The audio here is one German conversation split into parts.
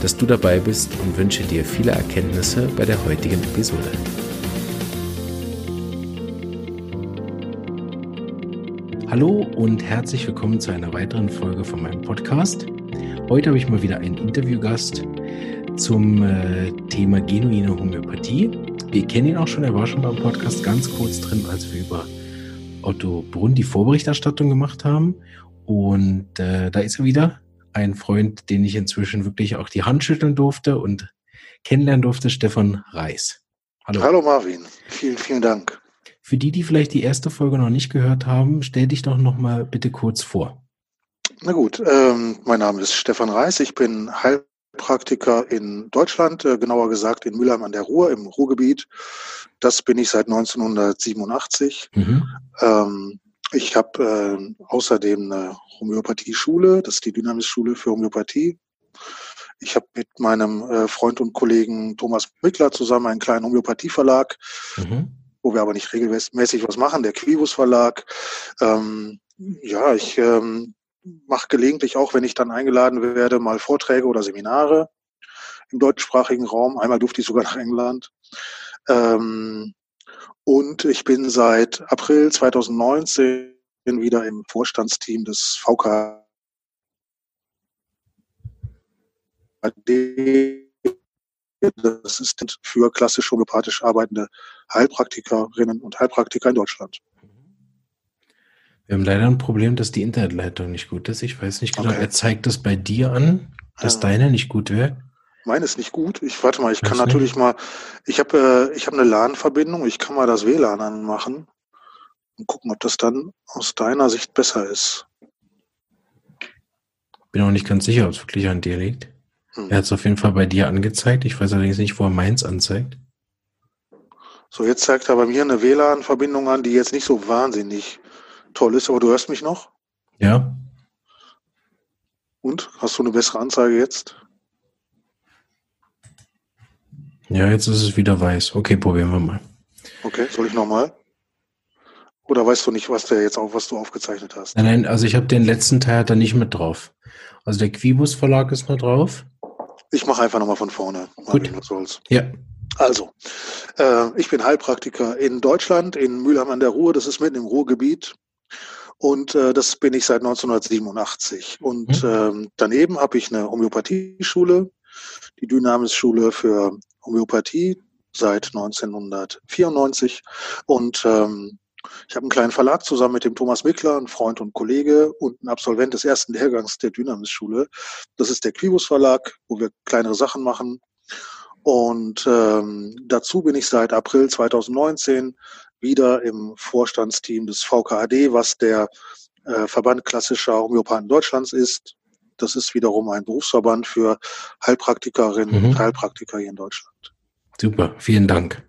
dass du dabei bist und wünsche dir viele Erkenntnisse bei der heutigen Episode. Hallo und herzlich willkommen zu einer weiteren Folge von meinem Podcast. Heute habe ich mal wieder einen Interviewgast zum äh, Thema genuine Homöopathie. Wir kennen ihn auch schon, er war schon mal im Podcast ganz kurz drin, als wir über Otto Brunn die Vorberichterstattung gemacht haben. Und äh, da ist er wieder ein Freund, den ich inzwischen wirklich auch die Hand schütteln durfte und kennenlernen durfte, Stefan Reis. Hallo. Hallo Marvin, vielen, vielen Dank. Für die, die vielleicht die erste Folge noch nicht gehört haben, stell dich doch noch mal bitte kurz vor. Na gut, ähm, mein Name ist Stefan Reis, ich bin Heilpraktiker in Deutschland, äh, genauer gesagt in Mülheim an der Ruhr im Ruhrgebiet. Das bin ich seit 1987. Mhm. Ähm, ich habe äh, außerdem eine Homöopathie-Schule, das ist die Dynamis-Schule für Homöopathie. Ich habe mit meinem äh, Freund und Kollegen Thomas Mickler zusammen einen kleinen Homöopathie-Verlag, mhm. wo wir aber nicht regelmäßig was machen, der Quibus Verlag. Ähm, ja, ich ähm, mache gelegentlich auch, wenn ich dann eingeladen werde, mal Vorträge oder Seminare im deutschsprachigen Raum. Einmal durfte ich sogar nach England. Ähm, und ich bin seit April 2019 wieder im Vorstandsteam des VKD das ist für klassisch homöopathisch arbeitende Heilpraktikerinnen und Heilpraktiker in Deutschland. Wir haben leider ein Problem, dass die Internetleitung nicht gut ist. Ich weiß nicht genau, okay. er zeigt das bei dir an, dass ja. deine nicht gut wäre. Meine ist nicht gut. Ich warte mal, ich kann natürlich mal, ich habe äh, ich habe eine LAN-Verbindung, ich kann mal das WLAN anmachen und gucken, ob das dann aus deiner Sicht besser ist. Bin auch nicht ganz sicher, ob es wirklich an dir liegt. Hm. Er hat es auf jeden Fall bei dir angezeigt. Ich weiß allerdings nicht, wo er meins anzeigt. So, jetzt zeigt er bei mir eine WLAN-Verbindung an, die jetzt nicht so wahnsinnig toll ist, aber du hörst mich noch? Ja. Und? Hast du eine bessere Anzeige jetzt? Ja, jetzt ist es wieder weiß. Okay, probieren wir mal. Okay, soll ich nochmal? Oder weißt du nicht, was der jetzt auch, was du aufgezeichnet hast? Nein, nein, also ich habe den letzten Teil da nicht mit drauf. Also der Quibus Verlag ist noch drauf. Ich mache einfach nochmal von vorne. Gut. Ja. Also, äh, ich bin Heilpraktiker in Deutschland, in Mülheim an der Ruhr. Das ist mitten im Ruhrgebiet. Und äh, das bin ich seit 1987. Und mhm. ähm, daneben habe ich eine Homöopathieschule, die Dynamis-Schule für Homöopathie seit 1994 und ähm, ich habe einen kleinen Verlag zusammen mit dem Thomas Mickler, ein Freund und Kollege und ein Absolvent des ersten Lehrgangs der Dynamis-Schule. Das ist der Quibus Verlag, wo wir kleinere Sachen machen. Und ähm, dazu bin ich seit April 2019 wieder im Vorstandsteam des VKAD, was der äh, Verband klassischer Homöopathen Deutschlands ist. Das ist wiederum ein Berufsverband für Heilpraktikerinnen mhm. und Heilpraktiker hier in Deutschland. Super, vielen Dank.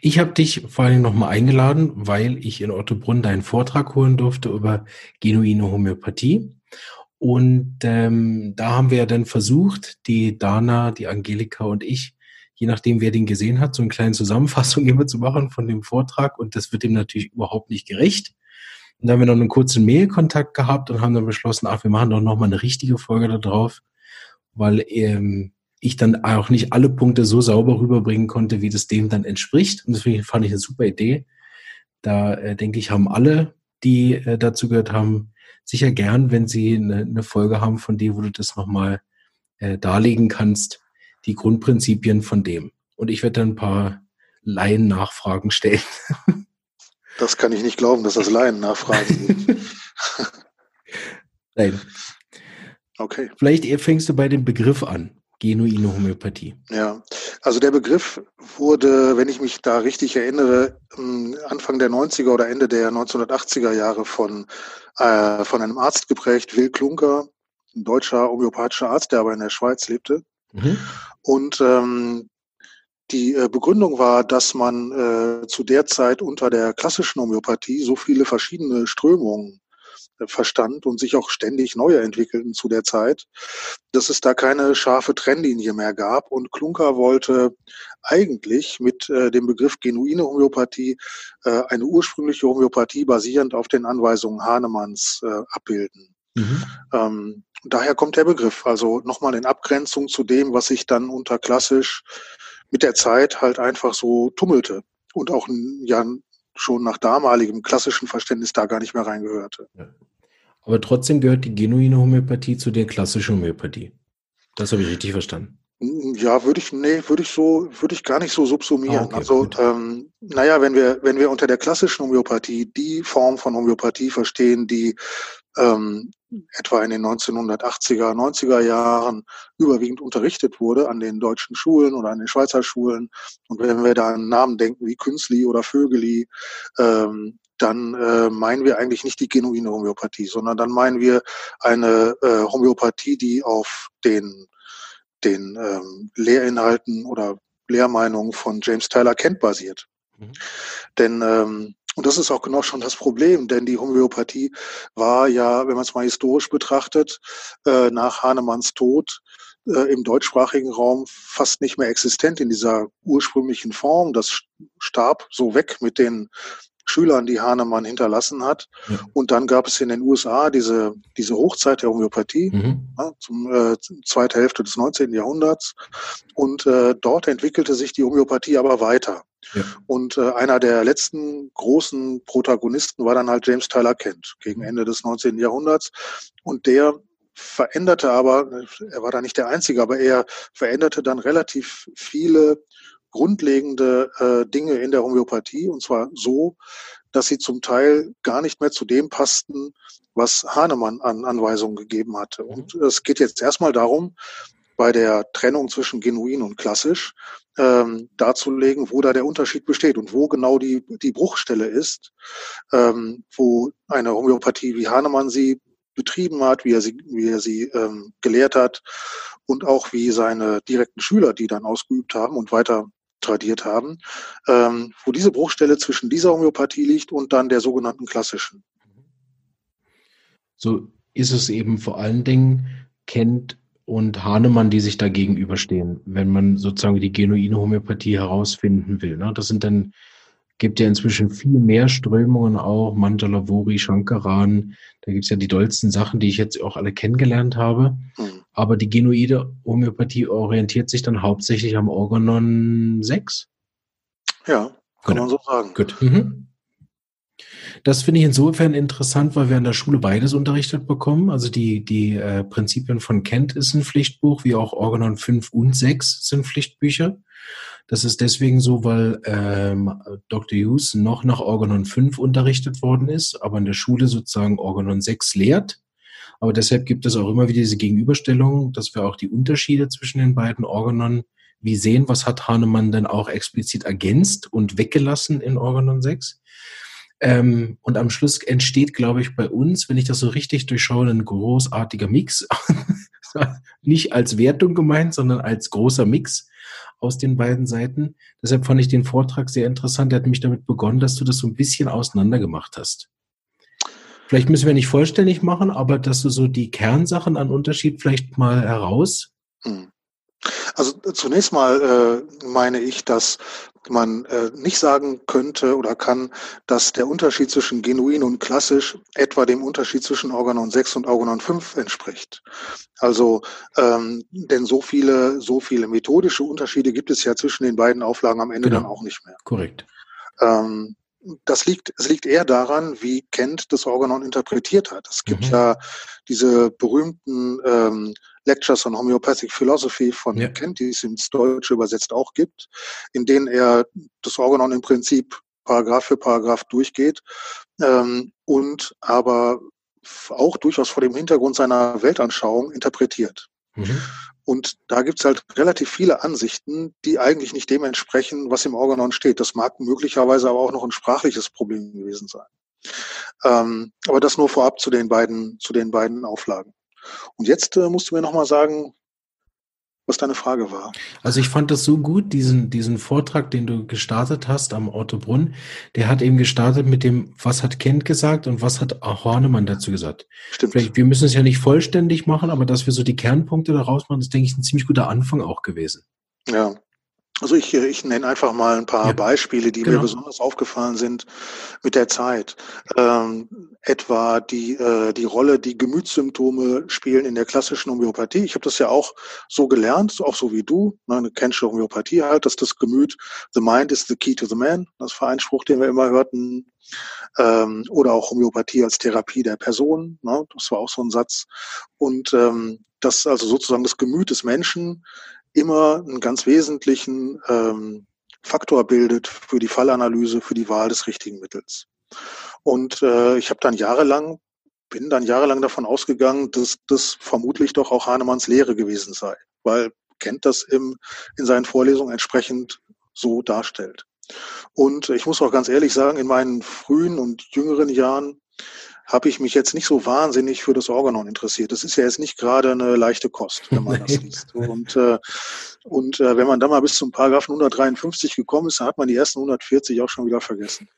Ich habe dich vor allem nochmal eingeladen, weil ich in Ottobrunn deinen Vortrag holen durfte über genuine Homöopathie. Und ähm, da haben wir ja dann versucht, die Dana, die Angelika und ich, je nachdem, wer den gesehen hat, so eine kleine Zusammenfassung immer zu machen von dem Vortrag. Und das wird ihm natürlich überhaupt nicht gerecht. Und da haben wir noch einen kurzen Mailkontakt gehabt und haben dann beschlossen, ach, wir machen doch nochmal eine richtige Folge da drauf, weil ähm, ich dann auch nicht alle Punkte so sauber rüberbringen konnte, wie das dem dann entspricht. Und deswegen fand ich eine super Idee. Da äh, denke ich, haben alle, die äh, dazu gehört haben, sicher gern, wenn sie eine, eine Folge haben von dir, wo du das nochmal äh, darlegen kannst, die Grundprinzipien von dem. Und ich werde dann ein paar Laien-Nachfragen stellen. Das kann ich nicht glauben, dass das Laien-Nachfragen sind. Nein. Okay. Vielleicht fängst du bei dem Begriff an. Genuine Homöopathie. Ja, also der Begriff wurde, wenn ich mich da richtig erinnere, Anfang der 90er oder Ende der 1980er Jahre von, äh, von einem Arzt geprägt, Will Klunker, ein deutscher homöopathischer Arzt, der aber in der Schweiz lebte. Mhm. Und ähm, Die äh, Begründung war, dass man äh, zu der Zeit unter der klassischen Homöopathie so viele verschiedene Strömungen äh, verstand und sich auch ständig neue entwickelten zu der Zeit, dass es da keine scharfe Trennlinie mehr gab. Und Klunker wollte eigentlich mit äh, dem Begriff genuine Homöopathie eine ursprüngliche Homöopathie basierend auf den Anweisungen Hahnemanns abbilden. Mhm. Ähm, daher kommt der Begriff, also nochmal in Abgrenzung zu dem, was sich dann unter klassisch mit der Zeit halt einfach so tummelte und auch ja schon nach damaligem klassischen Verständnis da gar nicht mehr reingehörte. Ja. Aber trotzdem gehört die genuine Homöopathie zu der klassischen Homöopathie. Das habe ich richtig verstanden. Ja, würde ich, nee, würde ich so, würde ich gar nicht so subsumieren. Ah, okay, also, ähm, naja, wenn wir, wenn wir unter der klassischen Homöopathie die Form von Homöopathie verstehen, die ähm, etwa in den 1980er, 90er Jahren überwiegend unterrichtet wurde an den deutschen Schulen oder an den Schweizer Schulen. Und wenn wir da an Namen denken wie Künzli oder Vögeli, ähm, dann äh, meinen wir eigentlich nicht die genuine Homöopathie, sondern dann meinen wir eine äh, Homöopathie, die auf den, den ähm, Lehrinhalten oder Lehrmeinungen von James Tyler Kent basiert. Mhm. Denn ähm, und das ist auch genau schon das Problem, denn die Homöopathie war ja, wenn man es mal historisch betrachtet, äh, nach Hahnemanns Tod äh, im deutschsprachigen Raum fast nicht mehr existent in dieser ursprünglichen Form. Das starb so weg mit den Schülern, die Hahnemann hinterlassen hat. Ja. Und dann gab es in den USA diese, diese Hochzeit der Homöopathie, mhm. ja, zum äh, zweite Hälfte des 19. Jahrhunderts. Und äh, dort entwickelte sich die Homöopathie aber weiter. Ja. Und äh, einer der letzten großen Protagonisten war dann halt James Tyler Kent gegen Ende des 19. Jahrhunderts. Und der veränderte aber, er war da nicht der Einzige, aber er veränderte dann relativ viele grundlegende äh, Dinge in der Homöopathie und zwar so, dass sie zum Teil gar nicht mehr zu dem passten, was Hahnemann an Anweisungen gegeben hatte. Mhm. Und es geht jetzt erstmal darum, bei der Trennung zwischen genuin und klassisch ähm, darzulegen, wo da der Unterschied besteht und wo genau die, die Bruchstelle ist, ähm, wo eine Homöopathie, wie Hahnemann sie betrieben hat, wie er sie, wie er sie ähm, gelehrt hat und auch wie seine direkten Schüler die dann ausgeübt haben und weiter tradiert haben, ähm, wo diese Bruchstelle zwischen dieser Homöopathie liegt und dann der sogenannten klassischen. So ist es eben vor allen Dingen Kent und Hahnemann, die sich da gegenüberstehen, wenn man sozusagen die genuine Homöopathie herausfinden will. Ne? Das sind dann gibt ja inzwischen viel mehr Strömungen auch, Mandalavori, Shankaran, da gibt es ja die dollsten Sachen, die ich jetzt auch alle kennengelernt habe. Mhm. Aber die genuide Homöopathie orientiert sich dann hauptsächlich am Organon 6? Ja, kann genau. man so sagen. Gut. Mhm. Das finde ich insofern interessant, weil wir an der Schule beides unterrichtet bekommen. Also die, die äh, Prinzipien von Kent ist ein Pflichtbuch, wie auch Organon 5 und 6 sind Pflichtbücher. Das ist deswegen so, weil ähm, Dr. Hughes noch nach Organon 5 unterrichtet worden ist, aber in der Schule sozusagen Organon 6 lehrt. Aber deshalb gibt es auch immer wieder diese Gegenüberstellung, dass wir auch die Unterschiede zwischen den beiden Organon wie sehen, was hat Hahnemann denn auch explizit ergänzt und weggelassen in Organon 6. Ähm, und am Schluss entsteht, glaube ich, bei uns, wenn ich das so richtig durchschaue, ein großartiger Mix. Nicht als Wertung gemeint, sondern als großer Mix aus den beiden Seiten. Deshalb fand ich den Vortrag sehr interessant. Er hat mich damit begonnen, dass du das so ein bisschen auseinander gemacht hast. Vielleicht müssen wir nicht vollständig machen, aber dass du so die Kernsachen an Unterschied vielleicht mal heraus. Hm. Also zunächst mal äh, meine ich, dass man äh, nicht sagen könnte oder kann, dass der Unterschied zwischen genuin und klassisch etwa dem Unterschied zwischen Organon 6 und Organon 5 entspricht. Also, ähm, denn so viele, so viele methodische Unterschiede gibt es ja zwischen den beiden Auflagen am Ende genau. dann auch nicht mehr. Korrekt. Ähm, das liegt, es liegt eher daran, wie Kent das Organon interpretiert hat. Es gibt mhm. ja diese berühmten ähm, Lectures on Homeopathic Philosophy von ja. Kent, die es ins Deutsche übersetzt auch gibt, in denen er das Organon im Prinzip Paragraph für Paragraph durchgeht ähm, und aber auch durchaus vor dem Hintergrund seiner Weltanschauung interpretiert. Mhm. Und da gibt's halt relativ viele Ansichten, die eigentlich nicht dem entsprechen, was im Organon steht. Das mag möglicherweise aber auch noch ein sprachliches Problem gewesen sein. Ähm, aber das nur vorab zu den beiden, zu den beiden Auflagen. Und jetzt äh, musst du mir nochmal sagen, was deine Frage war. Also ich fand das so gut, diesen, diesen Vortrag, den du gestartet hast am Ottobrunn, der hat eben gestartet mit dem, was hat Kent gesagt und was hat Hornemann dazu gesagt. Stimmt. Vielleicht, wir müssen es ja nicht vollständig machen, aber dass wir so die Kernpunkte daraus machen, ist, denke ich, ein ziemlich guter Anfang auch gewesen. Ja, also ich, ich nenne einfach mal ein paar ja, Beispiele, die genau. mir besonders aufgefallen sind mit der Zeit. Ähm, etwa die, äh, die Rolle, die Gemütssymptome spielen in der klassischen Homöopathie. Ich habe das ja auch so gelernt, auch so wie du. Ne, du kennst schon Homöopathie halt, dass das Gemüt, the mind is the key to the man. Das war ein Spruch, den wir immer hörten. Ähm, oder auch Homöopathie als Therapie der Person. Ne, das war auch so ein Satz. Und ähm, das also sozusagen das Gemüt des Menschen immer einen ganz wesentlichen ähm, Faktor bildet für die Fallanalyse, für die Wahl des richtigen Mittels. Und äh, ich habe dann jahrelang, bin dann jahrelang davon ausgegangen, dass das vermutlich doch auch Hahnemanns Lehre gewesen sei, weil kennt das im, in seinen Vorlesungen entsprechend so darstellt. Und ich muss auch ganz ehrlich sagen, in meinen frühen und jüngeren Jahren habe ich mich jetzt nicht so wahnsinnig für das Organon interessiert. Das ist ja jetzt nicht gerade eine leichte Kost, wenn man das liest. Und, äh, und äh, wenn man da mal bis zum Paragraphen 153 gekommen ist, dann hat man die ersten 140 auch schon wieder vergessen.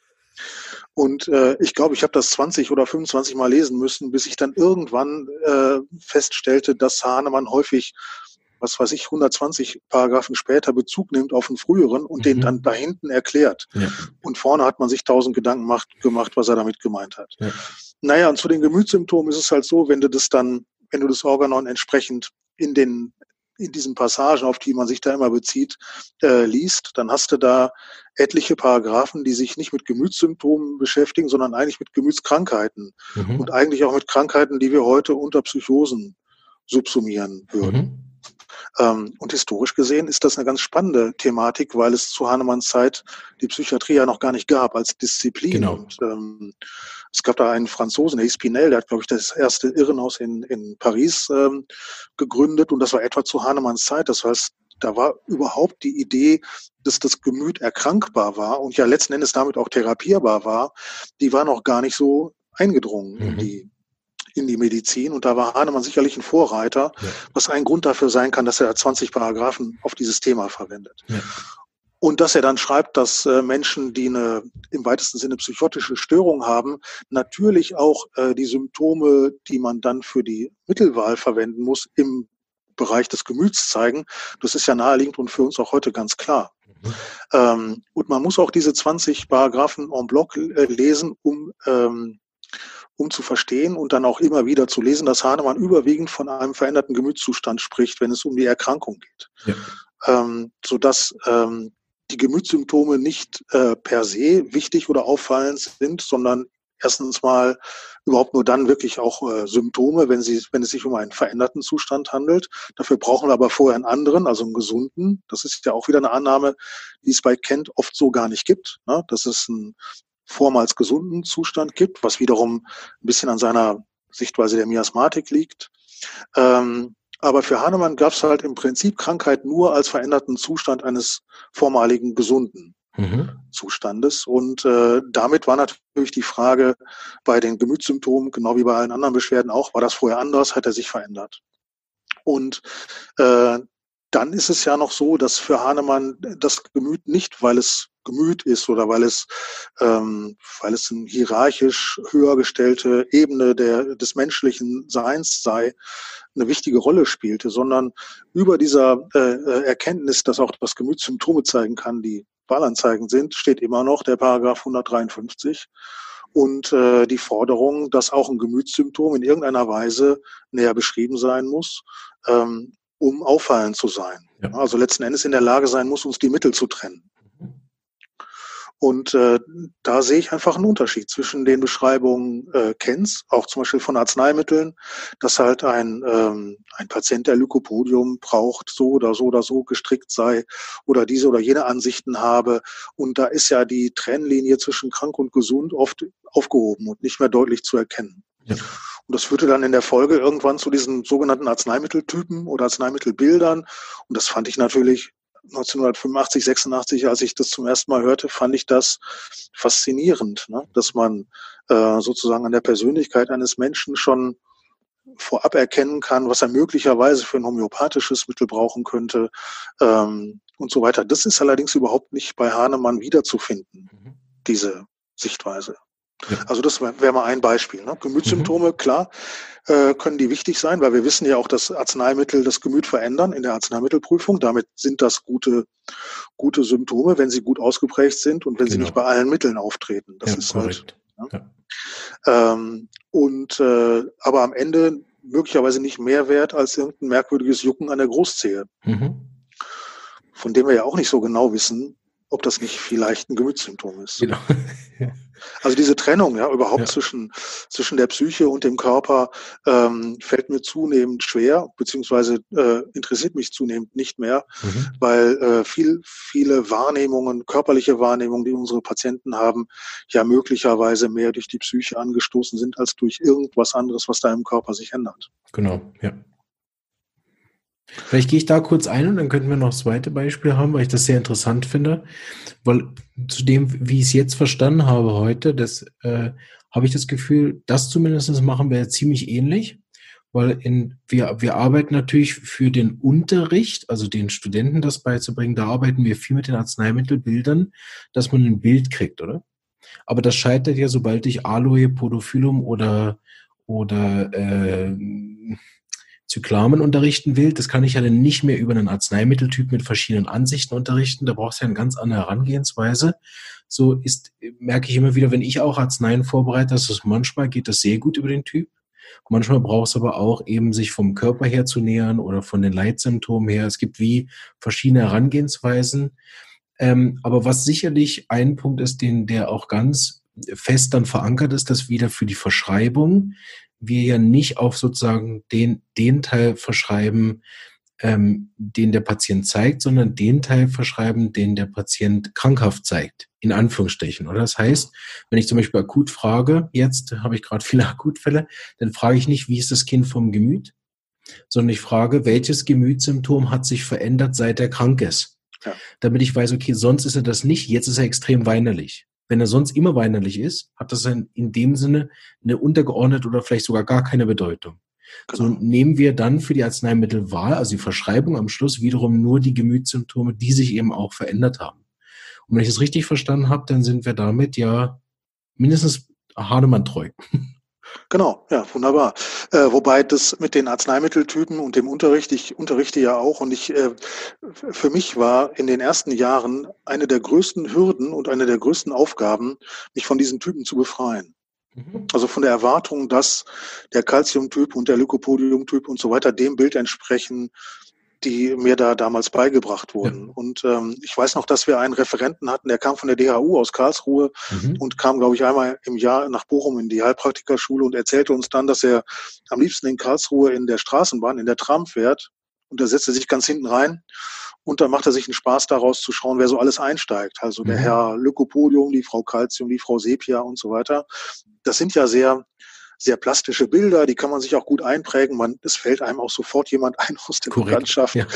Und äh, ich glaube, ich habe das 20 oder 25 Mal lesen müssen, bis ich dann irgendwann äh, feststellte, dass Hahnemann häufig was weiß ich, 120 Paragraphen später Bezug nimmt auf einen früheren und mhm. den dann da hinten erklärt. Ja. Und vorne hat man sich tausend Gedanken macht, gemacht, was er damit gemeint hat. Ja. Naja, und zu den Gemütssymptomen ist es halt so, wenn du das dann, wenn du das Organon entsprechend in den in diesen Passagen, auf die man sich da immer bezieht, äh, liest, dann hast du da etliche Paragraphen, die sich nicht mit Gemütssymptomen beschäftigen, sondern eigentlich mit Gemütskrankheiten mhm. und eigentlich auch mit Krankheiten, die wir heute unter Psychosen subsumieren würden. Mhm. Ähm, und historisch gesehen ist das eine ganz spannende Thematik, weil es zu Hahnemanns Zeit die Psychiatrie ja noch gar nicht gab als Disziplin. Genau. Und, ähm, es gab da einen Franzosen, der hieß Pinel, der hat, glaube ich, das erste Irrenhaus in, in Paris ähm, gegründet und das war etwa zu Hahnemanns Zeit. Das heißt, da war überhaupt die Idee, dass das Gemüt erkrankbar war und ja letzten Endes damit auch therapierbar war, die war noch gar nicht so eingedrungen mhm. in die in die Medizin. Und da war Hahnemann sicherlich ein Vorreiter, ja. was ein Grund dafür sein kann, dass er 20 Paragraphen auf dieses Thema verwendet. Ja. Und dass er dann schreibt, dass äh, Menschen, die eine im weitesten Sinne psychotische Störung haben, natürlich auch äh, die Symptome, die man dann für die Mittelwahl verwenden muss, im Bereich des Gemüts zeigen. Das ist ja naheliegend und für uns auch heute ganz klar. Mhm. Ähm, und man muss auch diese 20 Paragraphen en bloc äh, lesen, um ähm, um zu verstehen und dann auch immer wieder zu lesen, dass Hahnemann überwiegend von einem veränderten Gemütszustand spricht, wenn es um die Erkrankung geht. Ja. Ähm, sodass ähm, die Gemütssymptome nicht äh, per se wichtig oder auffallend sind, sondern erstens mal überhaupt nur dann wirklich auch äh, Symptome, wenn, sie, wenn es sich um einen veränderten Zustand handelt. Dafür brauchen wir aber vorher einen anderen, also einen gesunden. Das ist ja auch wieder eine Annahme, die es bei Kent oft so gar nicht gibt. Ne? Das ist ein vormals gesunden Zustand gibt, was wiederum ein bisschen an seiner Sichtweise der Miasmatik liegt. Ähm, aber für Hahnemann gab es halt im Prinzip Krankheit nur als veränderten Zustand eines vormaligen gesunden mhm. Zustandes. Und äh, damit war natürlich die Frage bei den Gemütssymptomen, genau wie bei allen anderen Beschwerden auch, war das vorher anders, hat er sich verändert. Und äh, dann ist es ja noch so, dass für Hahnemann das Gemüt nicht, weil es Gemüt ist oder weil es, ähm, weil es eine hierarchisch höher gestellte Ebene der, des menschlichen Seins sei, eine wichtige Rolle spielte, sondern über dieser äh, äh Erkenntnis, dass auch das Gemüt Symptome zeigen kann, die Wahlanzeigen sind, steht immer noch der Paragraph 153 und äh, die Forderung, dass auch ein Gemütssymptom in irgendeiner Weise näher beschrieben sein muss, ähm, um auffallend zu sein. Ja. Also letzten Endes in der Lage sein muss, uns die Mittel zu trennen. Und äh, da sehe ich einfach einen Unterschied zwischen den Beschreibungen äh, Kens, auch zum Beispiel von Arzneimitteln, dass halt ein, ähm, ein Patient, der Lykopodium braucht, so oder so oder so gestrickt sei oder diese oder jene Ansichten habe. Und da ist ja die Trennlinie zwischen krank und gesund oft aufgehoben und nicht mehr deutlich zu erkennen. Ja. Und das führte dann in der Folge irgendwann zu diesen sogenannten Arzneimitteltypen oder Arzneimittelbildern. Und das fand ich natürlich 1985, 86, als ich das zum ersten Mal hörte, fand ich das faszinierend, ne? dass man äh, sozusagen an der Persönlichkeit eines Menschen schon vorab erkennen kann, was er möglicherweise für ein homöopathisches Mittel brauchen könnte ähm, und so weiter. Das ist allerdings überhaupt nicht bei Hahnemann wiederzufinden, mhm. diese Sichtweise. Ja. Also das wäre wär mal ein Beispiel. Ne? Gemütssymptome, mhm. klar, äh, können die wichtig sein, weil wir wissen ja auch, dass Arzneimittel das Gemüt verändern in der Arzneimittelprüfung. Damit sind das gute, gute Symptome, wenn sie gut ausgeprägt sind und wenn genau. sie nicht bei allen Mitteln auftreten. Das ja, ist korrekt. halt. Ne? Ja. Ähm, und äh, aber am Ende möglicherweise nicht mehr wert als irgendein merkwürdiges Jucken an der Großzehe. Mhm. Von dem wir ja auch nicht so genau wissen, ob das nicht vielleicht ein Gemütssymptom ist. Genau. Also diese Trennung, ja, überhaupt ja. zwischen, zwischen der Psyche und dem Körper ähm, fällt mir zunehmend schwer, beziehungsweise äh, interessiert mich zunehmend nicht mehr, mhm. weil äh, viel, viele Wahrnehmungen, körperliche Wahrnehmungen, die unsere Patienten haben, ja möglicherweise mehr durch die Psyche angestoßen sind, als durch irgendwas anderes, was da im Körper sich ändert. Genau, ja. Vielleicht gehe ich da kurz ein und dann könnten wir noch das zweite Beispiel haben, weil ich das sehr interessant finde. Weil zu dem, wie ich es jetzt verstanden habe heute, das äh, habe ich das Gefühl, das zumindest machen wir ziemlich ähnlich. Weil in, wir, wir arbeiten natürlich für den Unterricht, also den Studenten das beizubringen, da arbeiten wir viel mit den Arzneimittelbildern, dass man ein Bild kriegt, oder? Aber das scheitert ja, sobald ich Aloe, Podophyllum oder, oder äh, Zyklamen unterrichten will, das kann ich ja dann nicht mehr über einen Arzneimitteltyp mit verschiedenen Ansichten unterrichten. Da brauchst du ja eine ganz andere Herangehensweise. So ist, merke ich immer wieder, wenn ich auch Arzneien vorbereite, dass es manchmal geht das sehr gut über den Typ. Manchmal braucht es aber auch eben, sich vom Körper her zu nähern oder von den Leitsymptomen her. Es gibt wie verschiedene Herangehensweisen. Ähm, aber was sicherlich ein Punkt ist, den, der auch ganz fest dann verankert ist, dass wieder für die Verschreibung wir ja nicht auf sozusagen den, den Teil verschreiben, ähm, den der Patient zeigt, sondern den Teil verschreiben, den der Patient krankhaft zeigt, in Anführungsstrichen. Oder das heißt, wenn ich zum Beispiel akut frage, jetzt habe ich gerade viele Akutfälle, dann frage ich nicht, wie ist das Kind vom Gemüt, sondern ich frage, welches Gemütssymptom hat sich verändert, seit er krank ist. Ja. Damit ich weiß, okay, sonst ist er das nicht, jetzt ist er extrem weinerlich wenn er sonst immer weinerlich ist, hat das in, in dem Sinne eine untergeordnete oder vielleicht sogar gar keine Bedeutung. Genau. So nehmen wir dann für die Arzneimittelwahl, also die Verschreibung am Schluss wiederum nur die Gemütssymptome, die sich eben auch verändert haben. Und wenn ich es richtig verstanden habe, dann sind wir damit ja mindestens Hahnemann treu. Genau, ja, wunderbar. Äh, wobei das mit den Arzneimitteltypen und dem Unterricht, ich unterrichte ja auch und ich, äh, für mich war in den ersten Jahren eine der größten Hürden und eine der größten Aufgaben, mich von diesen Typen zu befreien. Mhm. Also von der Erwartung, dass der Calciumtyp und der Lycopodiumtyp und so weiter dem Bild entsprechen, die mir da damals beigebracht wurden. Ja. Und ähm, ich weiß noch, dass wir einen Referenten hatten, der kam von der DHU aus Karlsruhe mhm. und kam, glaube ich, einmal im Jahr nach Bochum in die Heilpraktikerschule und erzählte uns dann, dass er am liebsten in Karlsruhe in der Straßenbahn, in der Tram fährt. Und da setzt er sich ganz hinten rein und dann macht er sich einen Spaß daraus zu schauen, wer so alles einsteigt. Also der mhm. Herr Lykopodium, die Frau Calcium, die Frau Sepia und so weiter. Das sind ja sehr sehr plastische Bilder, die kann man sich auch gut einprägen. Man, es fällt einem auch sofort jemand ein aus der Korrekt, Bekanntschaft. Ja.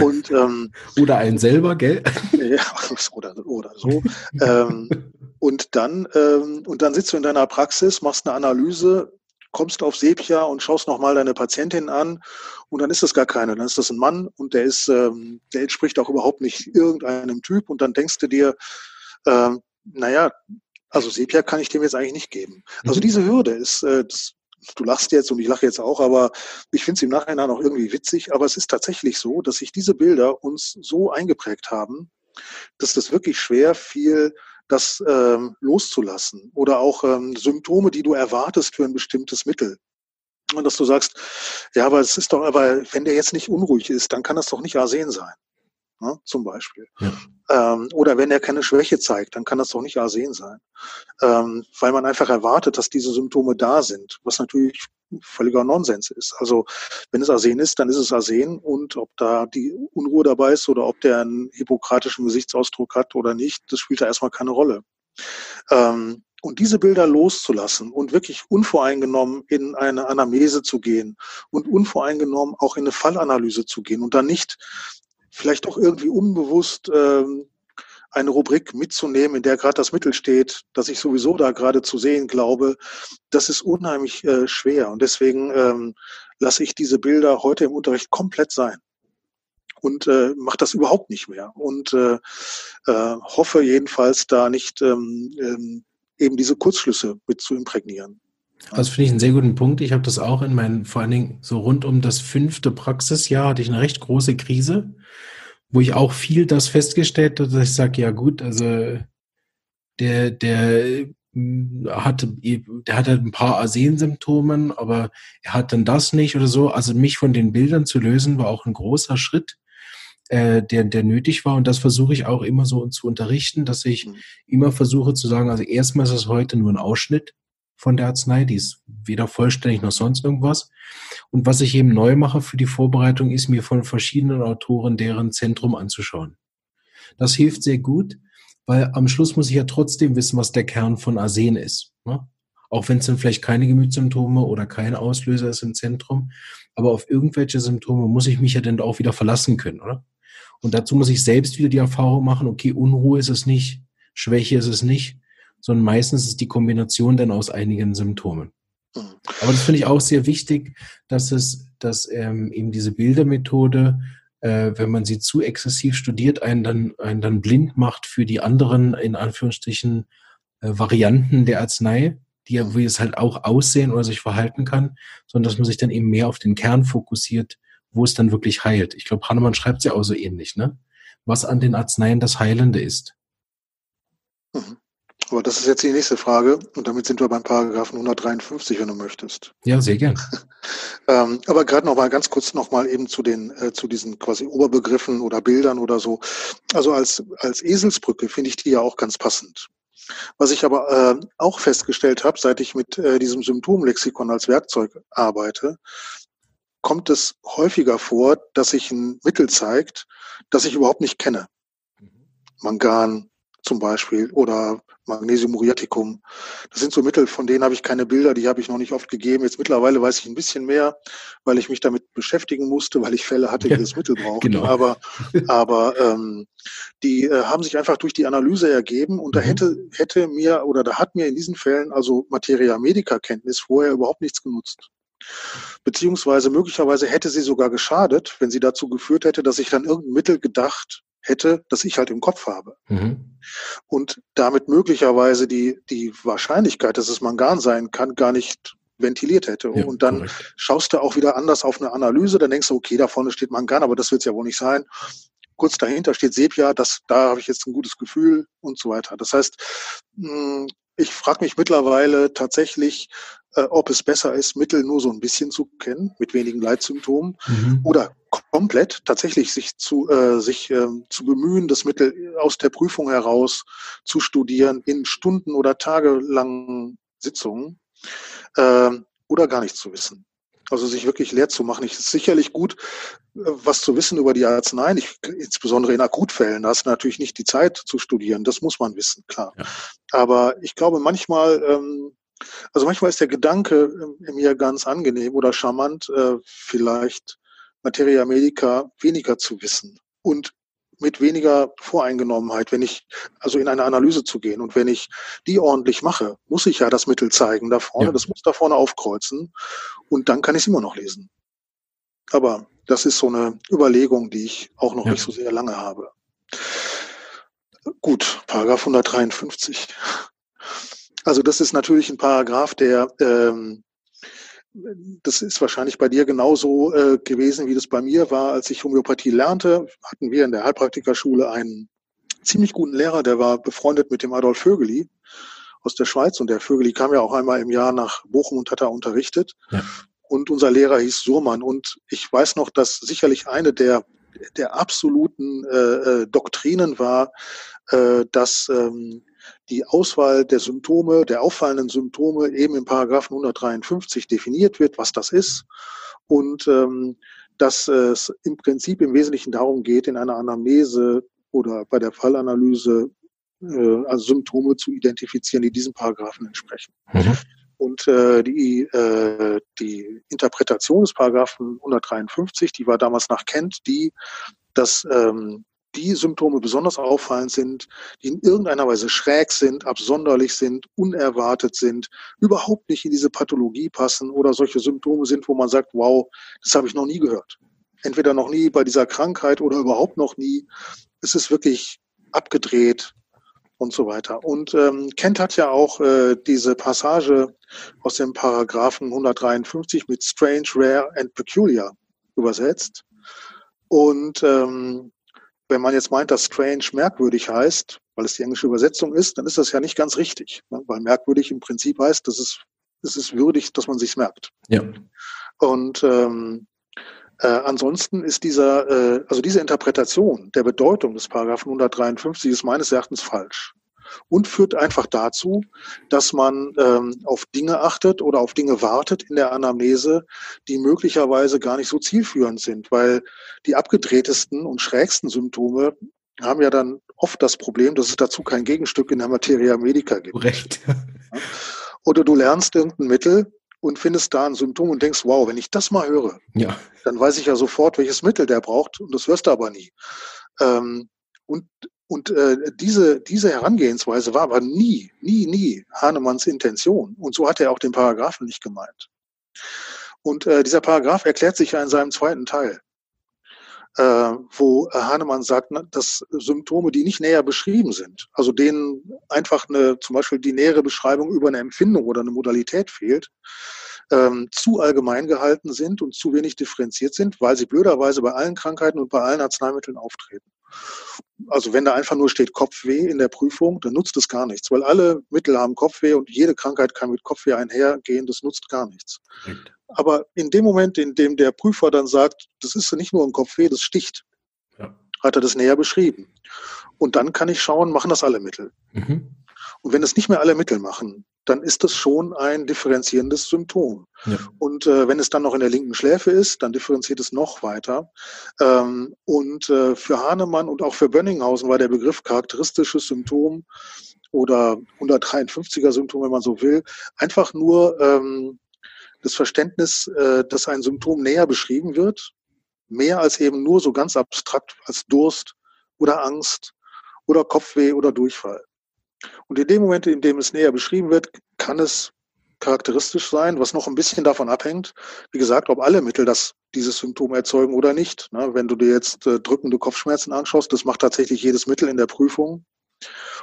Und, ähm, oder einen selber, gell? Ja, oder, oder so. ähm, und dann, ähm, und dann sitzt du in deiner Praxis, machst eine Analyse, kommst auf Sepia und schaust nochmal deine Patientin an und dann ist das gar keine. Dann ist das ein Mann und der ist, ähm, der entspricht auch überhaupt nicht irgendeinem Typ und dann denkst du dir, ähm, naja, also Sepia kann ich dem jetzt eigentlich nicht geben. Also mhm. diese Hürde ist, äh, das, du lachst jetzt und ich lache jetzt auch, aber ich finde es im Nachhinein auch irgendwie witzig. Aber es ist tatsächlich so, dass sich diese Bilder uns so eingeprägt haben, dass das wirklich schwer fiel, das ähm, loszulassen. Oder auch ähm, Symptome, die du erwartest für ein bestimmtes Mittel. Und dass du sagst, ja, aber es ist doch, aber wenn der jetzt nicht unruhig ist, dann kann das doch nicht Arsen sein ne, zum Beispiel. Ja. Ähm, oder wenn er keine Schwäche zeigt, dann kann das doch nicht Arsen sein. Ähm, weil man einfach erwartet, dass diese Symptome da sind, was natürlich völliger Nonsens ist. Also wenn es Arsen ist, dann ist es Arsen und ob da die Unruhe dabei ist oder ob der einen hippokratischen Gesichtsausdruck hat oder nicht, das spielt da erstmal keine Rolle. Ähm, und diese Bilder loszulassen und wirklich unvoreingenommen in eine Anamnese zu gehen und unvoreingenommen auch in eine Fallanalyse zu gehen und dann nicht vielleicht auch irgendwie unbewusst ähm, eine Rubrik mitzunehmen, in der gerade das Mittel steht, das ich sowieso da gerade zu sehen glaube, das ist unheimlich äh, schwer. Und deswegen ähm, lasse ich diese Bilder heute im Unterricht komplett sein und äh, mache das überhaupt nicht mehr und äh, äh, hoffe jedenfalls da nicht ähm, ähm, eben diese Kurzschlüsse mit zu imprägnieren. Also finde ich einen sehr guten Punkt. Ich habe das auch in meinen, vor allen Dingen so rund um das fünfte Praxisjahr hatte ich eine recht große Krise, wo ich auch viel das festgestellt habe, dass ich sage, ja gut, also der, der hm, hatte, der hatte ein paar Arsensymptomen, aber er hat dann das nicht oder so. Also mich von den Bildern zu lösen, war auch ein großer Schritt äh, der, der nötig war. Und das versuche ich auch immer so zu unterrichten, dass ich mhm. immer versuche zu sagen, also erstmal ist es heute nur ein Ausschnitt von der Arznei, die ist weder vollständig noch sonst irgendwas. Und was ich eben neu mache für die Vorbereitung, ist mir von verschiedenen Autoren deren Zentrum anzuschauen. Das hilft sehr gut, weil am Schluss muss ich ja trotzdem wissen, was der Kern von Arsen ist. Ne? Auch wenn es dann vielleicht keine Gemütssymptome oder kein Auslöser ist im Zentrum. Aber auf irgendwelche Symptome muss ich mich ja dann auch wieder verlassen können, oder? Und dazu muss ich selbst wieder die Erfahrung machen, okay, Unruhe ist es nicht, Schwäche ist es nicht, sondern meistens ist die Kombination dann aus einigen Symptomen. Mhm. Aber das finde ich auch sehr wichtig, dass es, dass ähm, eben diese Bildermethode, äh, wenn man sie zu exzessiv studiert, einen dann, einen dann blind macht für die anderen, in Anführungsstrichen, äh, Varianten der Arznei, die ja, wie es halt auch aussehen oder sich verhalten kann, sondern dass man sich dann eben mehr auf den Kern fokussiert, wo es dann wirklich heilt. Ich glaube, Hahnemann schreibt es ja auch so ähnlich, ne? Was an den Arzneien das Heilende ist. Mhm. Aber das ist jetzt die nächste Frage und damit sind wir beim Paragraphen 153, wenn du möchtest. Ja, sehr gern. ähm, aber gerade noch mal ganz kurz noch mal eben zu den äh, zu diesen quasi Oberbegriffen oder Bildern oder so. Also als als Eselsbrücke finde ich die ja auch ganz passend. Was ich aber äh, auch festgestellt habe, seit ich mit äh, diesem Symptomlexikon als Werkzeug arbeite, kommt es häufiger vor, dass sich ein Mittel zeigt, das ich überhaupt nicht kenne. Mhm. Mangan zum Beispiel oder Magnesium muriaticum. Das sind so Mittel, von denen habe ich keine Bilder, die habe ich noch nicht oft gegeben. Jetzt mittlerweile weiß ich ein bisschen mehr, weil ich mich damit beschäftigen musste, weil ich Fälle hatte, die das Mittel brauchten. Genau. Aber, aber ähm, die äh, haben sich einfach durch die Analyse ergeben und mhm. da hätte, hätte mir oder da hat mir in diesen Fällen also Materia Medica Kenntnis vorher überhaupt nichts genutzt. Beziehungsweise möglicherweise hätte sie sogar geschadet, wenn sie dazu geführt hätte, dass ich dann irgendein Mittel gedacht hätte, das ich halt im Kopf habe. Mhm. Und damit möglicherweise die, die Wahrscheinlichkeit, dass es Mangan sein kann, gar nicht ventiliert hätte. Ja, und dann korrekt. schaust du auch wieder anders auf eine Analyse, dann denkst du, okay, da vorne steht Mangan, aber das wird es ja wohl nicht sein. Kurz dahinter steht Sepia, das, da habe ich jetzt ein gutes Gefühl und so weiter. Das heißt, hm, ich frage mich mittlerweile tatsächlich, äh, ob es besser ist, Mittel nur so ein bisschen zu kennen, mit wenigen Leitsymptomen, mhm. oder komplett tatsächlich sich zu, äh, sich äh, zu bemühen, das Mittel aus der Prüfung heraus zu studieren in Stunden oder tagelangen Sitzungen äh, oder gar nichts zu wissen. Also sich wirklich leer zu machen. Ich ist sicherlich gut, äh, was zu wissen über die Arzneien. Ich, insbesondere in Akutfällen, da hast du natürlich nicht die Zeit zu studieren. Das muss man wissen, klar. Ja. Aber ich glaube, manchmal ähm, also manchmal ist der Gedanke in mir ganz angenehm oder charmant, äh, vielleicht Materia Medica weniger zu wissen und mit weniger Voreingenommenheit, wenn ich, also in eine Analyse zu gehen. Und wenn ich die ordentlich mache, muss ich ja das Mittel zeigen da vorne, ja. das muss da vorne aufkreuzen und dann kann ich es immer noch lesen. Aber das ist so eine Überlegung, die ich auch noch ja. nicht so sehr lange habe. Gut, Paragraph 153. Also das ist natürlich ein Paragraph, der ähm, das ist wahrscheinlich bei dir genauso äh, gewesen, wie das bei mir war. Als ich Homöopathie lernte, hatten wir in der Heilpraktikerschule einen ziemlich guten Lehrer, der war befreundet mit dem Adolf Vögeli aus der Schweiz. Und der Vögeli kam ja auch einmal im Jahr nach Bochum und hat da unterrichtet. Ja. Und unser Lehrer hieß Surmann. Und ich weiß noch, dass sicherlich eine der, der absoluten äh, äh Doktrinen war, äh, dass ähm, die Auswahl der Symptome, der auffallenden Symptome eben im Paragraphen 153 definiert wird, was das ist und ähm, dass es im Prinzip im Wesentlichen darum geht, in einer Anamnese oder bei der Fallanalyse äh, also Symptome zu identifizieren, die diesem Paragraphen entsprechen. Mhm. Und äh, die, äh, die Interpretation des Paragraphen 153, die war damals nach Kent, die, dass ähm, die Symptome besonders auffallend sind, die in irgendeiner Weise schräg sind, absonderlich sind, unerwartet sind, überhaupt nicht in diese Pathologie passen oder solche Symptome sind, wo man sagt, wow, das habe ich noch nie gehört. Entweder noch nie bei dieser Krankheit oder überhaupt noch nie. Es ist wirklich abgedreht und so weiter. Und ähm, Kent hat ja auch äh, diese Passage aus dem Paragraphen 153 mit strange, rare and peculiar übersetzt. Und ähm, wenn man jetzt meint, dass strange merkwürdig heißt, weil es die englische Übersetzung ist, dann ist das ja nicht ganz richtig. Ne? Weil merkwürdig im Prinzip heißt, dass es, es ist würdig, dass man sich merkt. Ja. Und ähm, äh, ansonsten ist dieser, äh, also diese Interpretation der Bedeutung des Paragraphen 153 ist meines Erachtens falsch und führt einfach dazu, dass man ähm, auf Dinge achtet oder auf Dinge wartet in der Anamnese, die möglicherweise gar nicht so zielführend sind, weil die abgedrehtesten und schrägsten Symptome haben ja dann oft das Problem, dass es dazu kein Gegenstück in der Materia Medica gibt. Recht. Oder du lernst irgendein Mittel und findest da ein Symptom und denkst, wow, wenn ich das mal höre, ja. dann weiß ich ja sofort, welches Mittel der braucht und das hörst du aber nie. Ähm, und und äh, diese, diese Herangehensweise war aber nie, nie, nie Hahnemanns Intention. Und so hat er auch den Paragraphen nicht gemeint. Und äh, dieser Paragraph erklärt sich ja in seinem zweiten Teil, äh, wo Hahnemann sagt, dass Symptome, die nicht näher beschrieben sind, also denen einfach eine, zum Beispiel die nähere Beschreibung über eine Empfindung oder eine Modalität fehlt, ähm, zu allgemein gehalten sind und zu wenig differenziert sind, weil sie blöderweise bei allen Krankheiten und bei allen Arzneimitteln auftreten. Also wenn da einfach nur steht Kopfweh in der Prüfung, dann nutzt es gar nichts, weil alle Mittel haben Kopfweh und jede Krankheit kann mit Kopfweh einhergehen, das nutzt gar nichts. Richtig. Aber in dem Moment, in dem der Prüfer dann sagt, das ist nicht nur ein Kopfweh, das sticht, ja. hat er das näher beschrieben. Und dann kann ich schauen, machen das alle Mittel. Mhm. Und wenn es nicht mehr alle Mittel machen, dann ist das schon ein differenzierendes Symptom. Ja. Und äh, wenn es dann noch in der linken Schläfe ist, dann differenziert es noch weiter. Ähm, und äh, für Hahnemann und auch für Bönninghausen war der Begriff charakteristisches Symptom oder 153er Symptom, wenn man so will, einfach nur ähm, das Verständnis, äh, dass ein Symptom näher beschrieben wird, mehr als eben nur so ganz abstrakt als Durst oder Angst oder Kopfweh oder Durchfall. Und in dem Moment, in dem es näher beschrieben wird, kann es charakteristisch sein, was noch ein bisschen davon abhängt, wie gesagt, ob alle Mittel das dieses Symptom erzeugen oder nicht. Ne, wenn du dir jetzt äh, drückende Kopfschmerzen anschaust, das macht tatsächlich jedes Mittel in der Prüfung.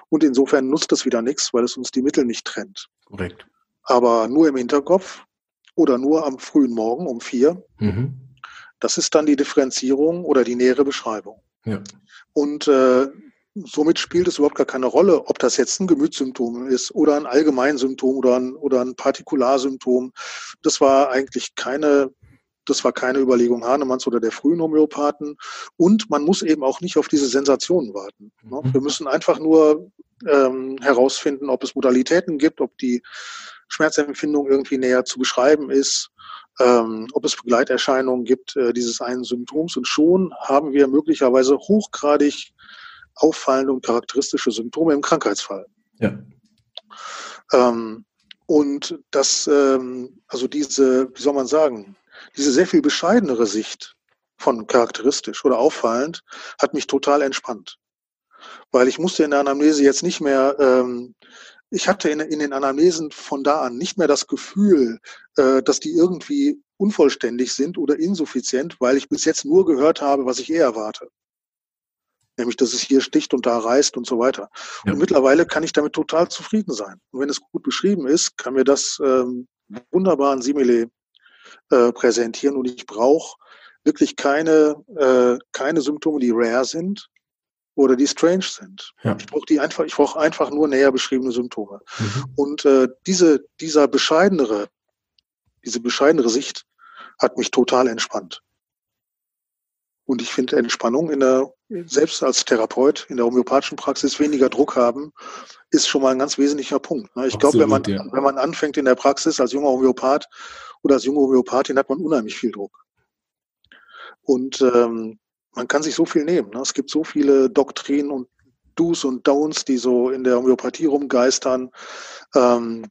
Und insofern nutzt das wieder nichts, weil es uns die Mittel nicht trennt. Korrekt. Aber nur im Hinterkopf oder nur am frühen Morgen um vier, mhm. das ist dann die Differenzierung oder die nähere Beschreibung. Ja. Und äh, somit spielt es überhaupt gar keine Rolle, ob das jetzt ein Gemütssymptom ist oder ein Allgemeinsymptom oder ein, oder ein Partikularsymptom. Das war eigentlich keine, das war keine Überlegung Hahnemanns oder der frühen Homöopathen. Und man muss eben auch nicht auf diese Sensationen warten. Ne? Mhm. Wir müssen einfach nur ähm, herausfinden, ob es Modalitäten gibt, ob die Schmerzempfindung irgendwie näher zu beschreiben ist, ähm, ob es Begleiterscheinungen gibt äh, dieses einen Symptoms. Und schon haben wir möglicherweise hochgradig auffallende und charakteristische Symptome im Krankheitsfall. Ja. Ähm, und das, ähm, also diese, wie soll man sagen, diese sehr viel bescheidenere Sicht von charakteristisch oder auffallend hat mich total entspannt. Weil ich musste in der Anamnese jetzt nicht mehr, ähm, ich hatte in, in den Anamnesen von da an nicht mehr das Gefühl, äh, dass die irgendwie unvollständig sind oder insuffizient, weil ich bis jetzt nur gehört habe, was ich eher erwarte nämlich dass es hier sticht und da reißt und so weiter. Ja. Und mittlerweile kann ich damit total zufrieden sein. Und wenn es gut beschrieben ist, kann mir das ähm, wunderbaren Simile äh, präsentieren und ich brauche wirklich keine, äh, keine Symptome, die rare sind oder die strange sind. Ja. Ich brauche die einfach, ich brauche einfach nur näher beschriebene Symptome. Mhm. Und äh, diese, dieser bescheidenere, diese bescheidenere Sicht hat mich total entspannt. Und ich finde Entspannung in der, selbst als Therapeut in der homöopathischen Praxis weniger Druck haben, ist schon mal ein ganz wesentlicher Punkt. Ne? Ich glaube, wenn man, ja. wenn man anfängt in der Praxis als junger Homöopath oder als junge Homöopathin, hat man unheimlich viel Druck. Und ähm, man kann sich so viel nehmen. Ne? Es gibt so viele Doktrinen und Do's und Don'ts, die so in der Homöopathie rumgeistern. Ähm,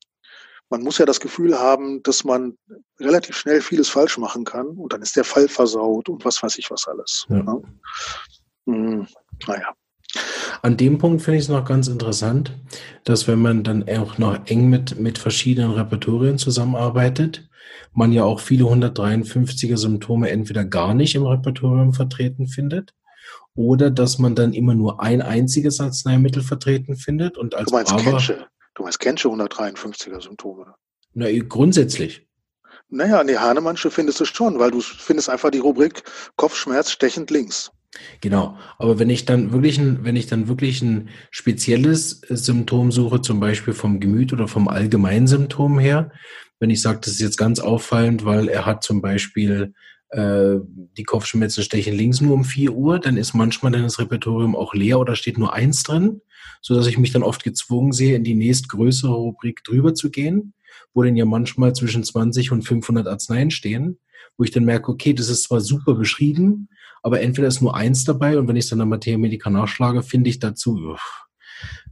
man muss ja das Gefühl haben, dass man relativ schnell vieles falsch machen kann und dann ist der Fall versaut und was weiß ich was alles. Ja. Mhm. Naja. An dem Punkt finde ich es noch ganz interessant, dass wenn man dann auch noch eng mit, mit verschiedenen Repertorien zusammenarbeitet, man ja auch viele 153er Symptome entweder gar nicht im Repertorium vertreten findet oder dass man dann immer nur ein einziges Arzneimittel vertreten findet und als du meinst Brava, Kensche. Du meinst Kensche 153er Symptome. Na, grundsätzlich. Naja, nee, Hahnemannsche findest du schon, weil du findest einfach die Rubrik Kopfschmerz stechend links. Genau. Aber wenn ich dann wirklich ein, wenn ich dann wirklich ein spezielles Symptom suche, zum Beispiel vom Gemüt oder vom allgemeinen Symptom her, wenn ich sage, das ist jetzt ganz auffallend, weil er hat zum Beispiel äh, die Kopfschmerzen stechen links nur um 4 Uhr, dann ist manchmal dann das Repertorium auch leer oder steht nur eins drin, so dass ich mich dann oft gezwungen sehe, in die nächstgrößere Rubrik drüber zu gehen, wo dann ja manchmal zwischen 20 und 500 Arzneien stehen, wo ich dann merke, okay, das ist zwar super beschrieben, aber entweder ist nur eins dabei und wenn ich dann in Materia Medica nachschlage, finde ich dazu, uff,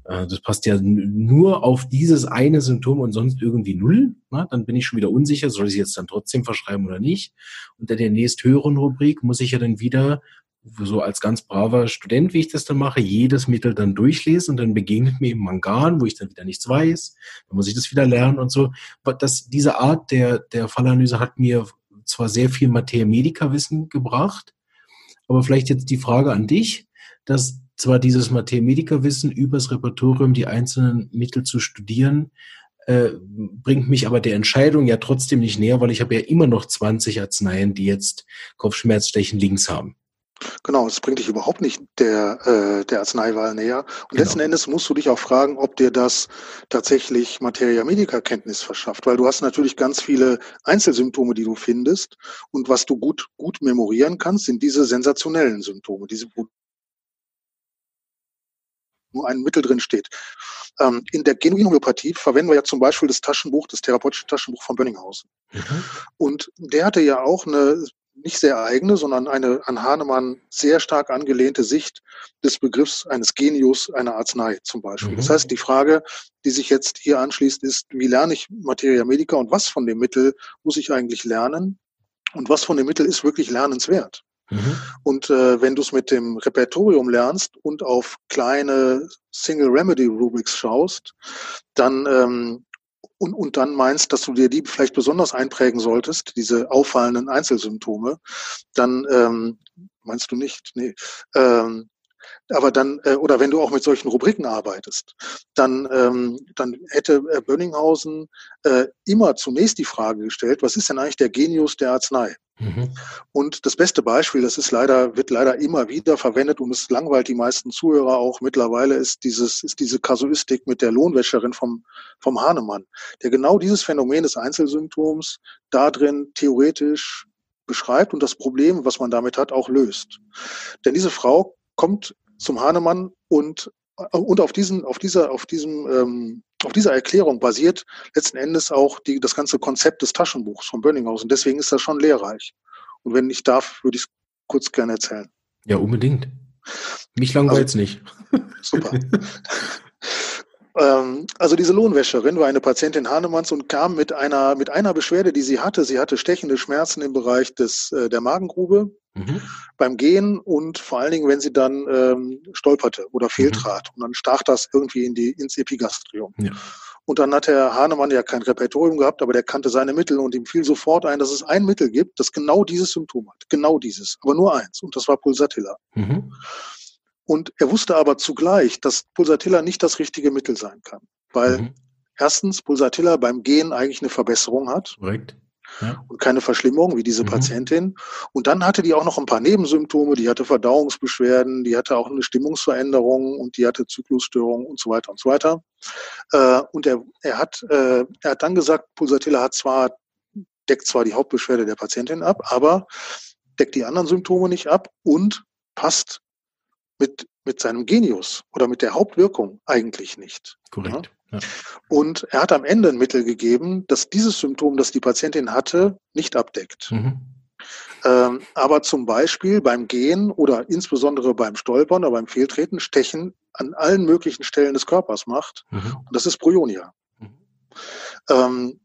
äh, das passt ja nur auf dieses eine Symptom und sonst irgendwie null. Na, dann bin ich schon wieder unsicher, soll ich es jetzt dann trotzdem verschreiben oder nicht. Unter der nächsthöheren Rubrik muss ich ja dann wieder so als ganz braver Student, wie ich das dann mache, jedes Mittel dann durchlesen und dann begegnet mir Mangan, wo ich dann wieder nichts weiß. Dann muss ich das wieder lernen und so. Das, diese Art der, der Fallanalyse hat mir zwar sehr viel Materia Medica Wissen gebracht, aber vielleicht jetzt die Frage an dich, dass zwar dieses Mathematikerwissen übers Repertorium die einzelnen Mittel zu studieren, äh, bringt mich aber der Entscheidung ja trotzdem nicht näher, weil ich habe ja immer noch 20 Arzneien, die jetzt Kopfschmerzstechen links haben. Genau, es bringt dich überhaupt nicht der, äh, der Arzneiwahl näher. Und genau. letzten Endes musst du dich auch fragen, ob dir das tatsächlich Materia Medica Kenntnis verschafft, weil du hast natürlich ganz viele Einzelsymptome, die du findest. Und was du gut, gut memorieren kannst, sind diese sensationellen Symptome, diese, wo nur ein Mittel drin steht. Ähm, in der genuinen Homöopathie verwenden wir ja zum Beispiel das Taschenbuch, das therapeutische Taschenbuch von Bönninghausen. Mhm. Und der hatte ja auch eine nicht sehr eigene, sondern eine an Hahnemann sehr stark angelehnte Sicht des Begriffs eines Genius einer Arznei zum Beispiel. Mhm. Das heißt, die Frage, die sich jetzt hier anschließt, ist, wie lerne ich Materia Medica und was von dem Mittel muss ich eigentlich lernen und was von dem Mittel ist wirklich lernenswert? Mhm. Und äh, wenn du es mit dem Repertorium lernst und auf kleine Single Remedy Rubrics schaust, dann ähm, und, und dann meinst, dass du dir die vielleicht besonders einprägen solltest, diese auffallenden Einzelsymptome, dann ähm, meinst du nicht, nee. Ähm, aber dann, äh, oder wenn du auch mit solchen Rubriken arbeitest, dann, ähm, dann hätte äh, Bönninghausen äh, immer zunächst die Frage gestellt, was ist denn eigentlich der Genius der Arznei? Mhm. Und das beste Beispiel, das ist leider, wird leider immer wieder verwendet und es langweilt die meisten Zuhörer auch mittlerweile, ist dieses, ist diese Kasuistik mit der Lohnwäscherin vom, vom Hahnemann, der genau dieses Phänomen des Einzelsymptoms darin theoretisch beschreibt und das Problem, was man damit hat, auch löst. Denn diese Frau kommt zum Hahnemann und und auf diesen, auf dieser, auf diesem, ähm, auf dieser Erklärung basiert letzten Endes auch die, das ganze Konzept des Taschenbuchs von Bönninghausen. Deswegen ist das schon lehrreich. Und wenn ich darf, würde ich es kurz gerne erzählen. Ja, unbedingt. Mich langweilt also, nicht. Super. Ähm, also diese Lohnwäscherin war eine Patientin Hahnemanns und kam mit einer, mit einer Beschwerde, die sie hatte. Sie hatte stechende Schmerzen im Bereich des, äh, der Magengrube mhm. beim Gehen und vor allen Dingen, wenn sie dann ähm, stolperte oder fehltrat. Mhm. Und dann stach das irgendwie in die, ins Epigastrium. Ja. Und dann hat Herr Hahnemann ja kein Repertorium gehabt, aber der kannte seine Mittel und ihm fiel sofort ein, dass es ein Mittel gibt, das genau dieses Symptom hat. Genau dieses. Aber nur eins. Und das war Pulsatilla. Mhm. Und er wusste aber zugleich, dass Pulsatilla nicht das richtige Mittel sein kann. Weil mhm. erstens Pulsatilla beim Gehen eigentlich eine Verbesserung hat. Korrekt. Ja. Und keine Verschlimmerung wie diese mhm. Patientin. Und dann hatte die auch noch ein paar Nebensymptome. Die hatte Verdauungsbeschwerden, die hatte auch eine Stimmungsveränderung und die hatte Zyklusstörungen und so weiter und so weiter. Äh, und er, er, hat, äh, er hat dann gesagt, Pulsatilla hat zwar, deckt zwar die Hauptbeschwerde der Patientin ab, aber deckt die anderen Symptome nicht ab und passt mit, mit seinem Genius oder mit der Hauptwirkung eigentlich nicht. Korrekt. Ja? Ja. Und er hat am Ende ein Mittel gegeben, das dieses Symptom, das die Patientin hatte, nicht abdeckt. Mhm. Ähm, aber zum Beispiel beim Gehen oder insbesondere beim Stolpern oder beim Fehltreten Stechen an allen möglichen Stellen des Körpers macht. Mhm. Und das ist Bryonia. Mhm. Ähm,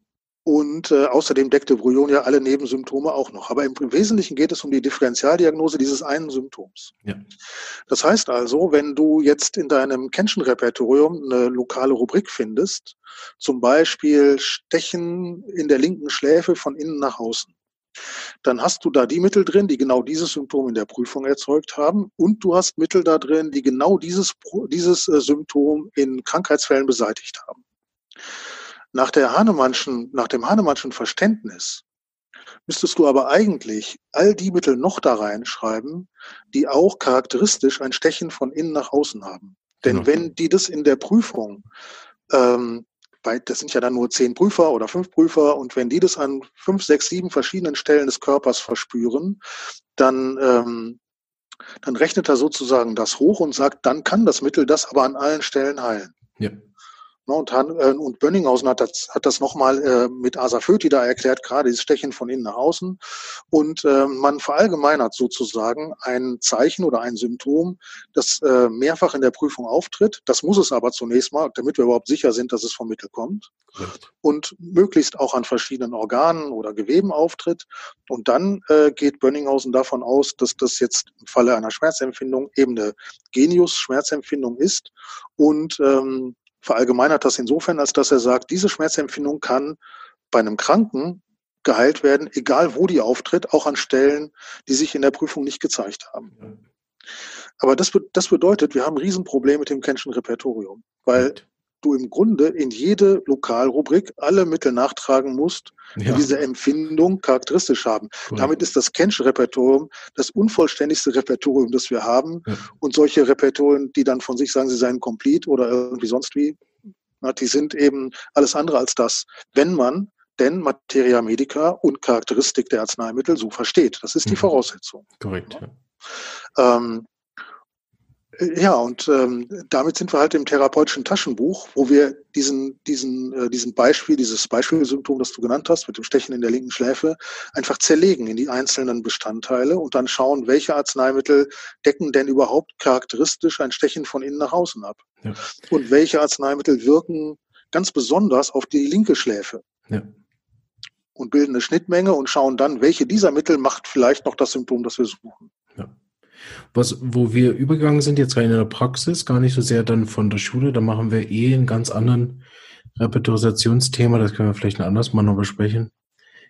Und äh, außerdem deckt Brouillon ja alle Nebensymptome auch noch. Aber im, Wesentlichen geht es um die Differentialdiagnose dieses einen Symptoms. Ja. Das heißt also, wenn du jetzt in deinem Kenschen-Repertorium eine lokale Rubrik findest, zum Beispiel Stechen in der linken Schläfe von innen nach außen, dann hast du da die Mittel drin, die genau dieses Symptom in der Prüfung erzeugt haben. Und du hast Mittel da drin, die genau dieses, dieses äh, Symptom in Krankheitsfällen beseitigt haben. Nach, der Hahnemannschen, nach dem Hahnemannschen Verständnis müsstest du aber eigentlich all die Mittel noch da reinschreiben, die auch charakteristisch ein Stechen von innen nach außen haben. Denn genau. wenn die das in der Prüfung, ähm, bei, das sind ja dann nur zehn Prüfer oder fünf Prüfer, und wenn die das an fünf, sechs, sieben verschiedenen Stellen des Körpers verspüren, dann, ähm, dann rechnet er sozusagen das hoch und sagt, dann kann das Mittel das aber an allen Stellen heilen. Ja. Und, äh, und Bönninghausen hat das, hat das nochmal äh, mit Asaföti da erklärt, gerade dieses Stechen von innen nach außen. Und äh, man verallgemeinert sozusagen ein Zeichen oder ein Symptom, das äh, mehrfach in der Prüfung auftritt. Das muss es aber zunächst mal, damit wir überhaupt sicher sind, dass es vom Mittel kommt. Correct. Und möglichst auch an verschiedenen Organen oder Geweben auftritt. Und dann äh, geht Bönninghausen davon aus, dass das jetzt im Falle einer Schmerzempfindung eben eine Genius-Schmerzempfindung ist. Und ähm, verallgemeinert das insofern, als dass er sagt, diese Schmerzempfindung kann bei einem Kranken geheilt werden, egal wo die auftritt, auch an Stellen, die sich in der Prüfung nicht gezeigt haben. Aber das, das bedeutet, wir haben ein Riesenproblem mit dem Kenschen Repertorium, weil du im Grunde in jede Lokalrubrik alle Mittel nachtragen musst, die ja. diese Empfindung charakteristisch haben. Cool. Damit ist das Kensche Repertorium das unvollständigste Repertorium, das wir haben. Ja. Und solche Repertorien, die dann von sich sagen, sie seien complete oder irgendwie sonst wie, na, die sind eben alles andere als das. Wenn man denn Materia Medica und Charakteristik der Arzneimittel so versteht. Das ist die mhm. Voraussetzung. Korrekt. Ja. Ähm, ja, und ähm, damit sind wir halt im therapeutischen Taschenbuch, wo wir diesen, diesen, äh, diesen Beispiel, dieses Beispielsymptom, das du genannt hast, mit dem Stechen in der linken Schläfe, einfach zerlegen in die einzelnen Bestandteile und dann schauen, welche Arzneimittel decken denn überhaupt charakteristisch ein Stechen von innen nach außen ab. Ja. Und welche Arzneimittel wirken ganz besonders auf die linke Schläfe. Ja. Und bilden eine Schnittmenge und schauen dann, welche dieser Mittel macht vielleicht noch das Symptom, das wir suchen. Was, wo wir übergegangen sind, jetzt rein in der Praxis, gar nicht so sehr dann von der Schule, da machen wir eh einen ganz anderen Repetitorationsthema, das können wir vielleicht ein anderes Mal noch besprechen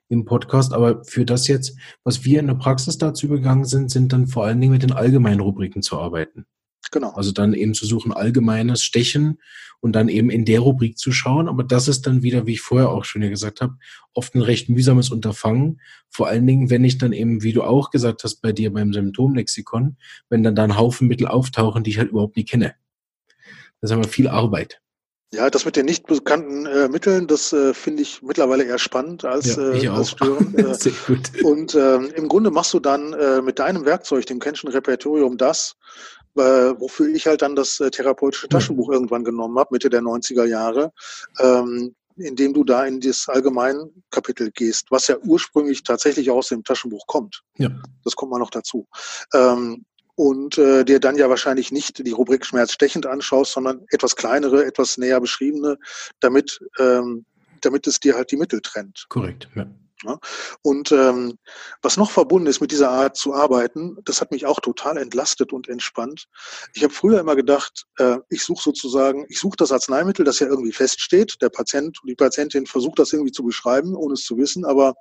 im Podcast, aber für das jetzt, was wir in der Praxis dazu übergegangen sind, sind dann vor allen Dingen mit den allgemeinen Rubriken zu arbeiten. Genau. Also dann eben zu suchen, allgemeines Stechen und dann eben in der Rubrik zu schauen. Aber das ist dann wieder, wie ich vorher auch schon gesagt habe, oft ein recht mühsames Unterfangen. Vor allen Dingen, wenn ich dann eben, wie du auch gesagt hast, bei dir beim Symptomlexikon, wenn dann da ein Haufen Mittel auftauchen, die ich halt überhaupt nicht kenne. Das ist aber viel Arbeit. Ja, das mit den nicht bekannten äh, Mitteln, das äh, finde ich mittlerweile eher spannend als, ja, äh, als störend. Äh, Sehr gut. Und ähm, im Grunde machst du dann äh, mit deinem Werkzeug, dem Kenschen Repertorium, das, äh, wofür ich halt dann das äh, therapeutische Taschenbuch irgendwann genommen habe, Mitte der 90er Jahre, ähm, indem du da in das Allgemeinkapitel gehst, was ja ursprünglich tatsächlich aus dem Taschenbuch kommt. Ja. Das kommt mal noch dazu. Ähm, und äh, dir dann ja wahrscheinlich nicht die Rubrik Schmerz stechend anschaust, sondern etwas kleinere, etwas näher beschriebene, damit, ähm, damit es dir halt die Mittel trennt. Korrekt, ja. Ja? Und ähm, was noch verbunden ist mit dieser Art zu arbeiten, das hat mich auch total entlastet und entspannt. Ich habe früher immer gedacht, äh, ich suche sozusagen, ich suche das Arzneimittel, das ja irgendwie feststeht. Der Patient und die Patientin versucht das irgendwie zu beschreiben, ohne es zu wissen, aber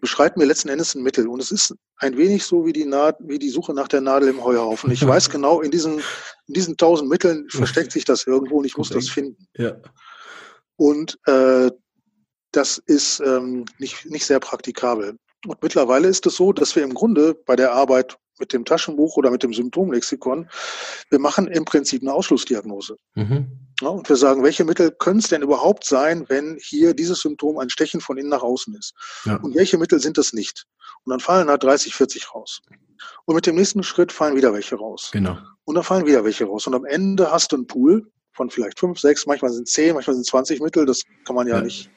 beschreibt mir letzten Endes ein Mittel. Und es ist ein wenig so wie die, Naht, wie die Suche nach der Nadel im Heuhaufen. Ich weiß genau, in diesen, in diesen tausend Mitteln versteckt sich das irgendwo und ich muss das finden. Ja. Und äh, das ist ähm, nicht, nicht sehr praktikabel. Und mittlerweile ist es so, dass wir im Grunde bei der Arbeit mit dem Taschenbuch oder mit dem Symptomlexikon, wir machen im Prinzip eine Ausschlussdiagnose. Mhm. Ja, und wir sagen, welche Mittel können es denn überhaupt sein, wenn hier dieses Symptom ein Stechen von innen nach außen ist? Ja. Und welche Mittel sind es nicht? Und dann fallen da 30, 40 raus. Und mit dem nächsten Schritt fallen wieder welche raus. Genau. Und dann fallen wieder welche raus. Und am Ende hast du einen Pool von vielleicht fünf, sechs, manchmal sind zehn, manchmal sind 20 Mittel. Das kann man ja, ja. nicht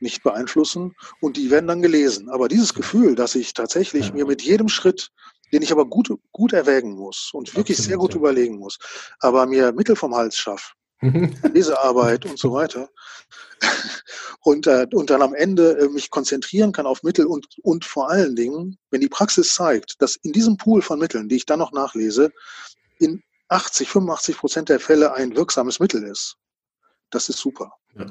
nicht beeinflussen und die werden dann gelesen. Aber dieses Gefühl, dass ich tatsächlich ja. mir mit jedem Schritt, den ich aber gut, gut erwägen muss und wirklich Absolut, sehr gut ja. überlegen muss, aber mir Mittel vom Hals schaffe, Lesearbeit und so weiter. Und, äh, und dann am Ende äh, mich konzentrieren kann auf Mittel und, und vor allen Dingen, wenn die Praxis zeigt, dass in diesem Pool von Mitteln, die ich dann noch nachlese, in 80, 85 Prozent der Fälle ein wirksames Mittel ist. Das ist super. Ja.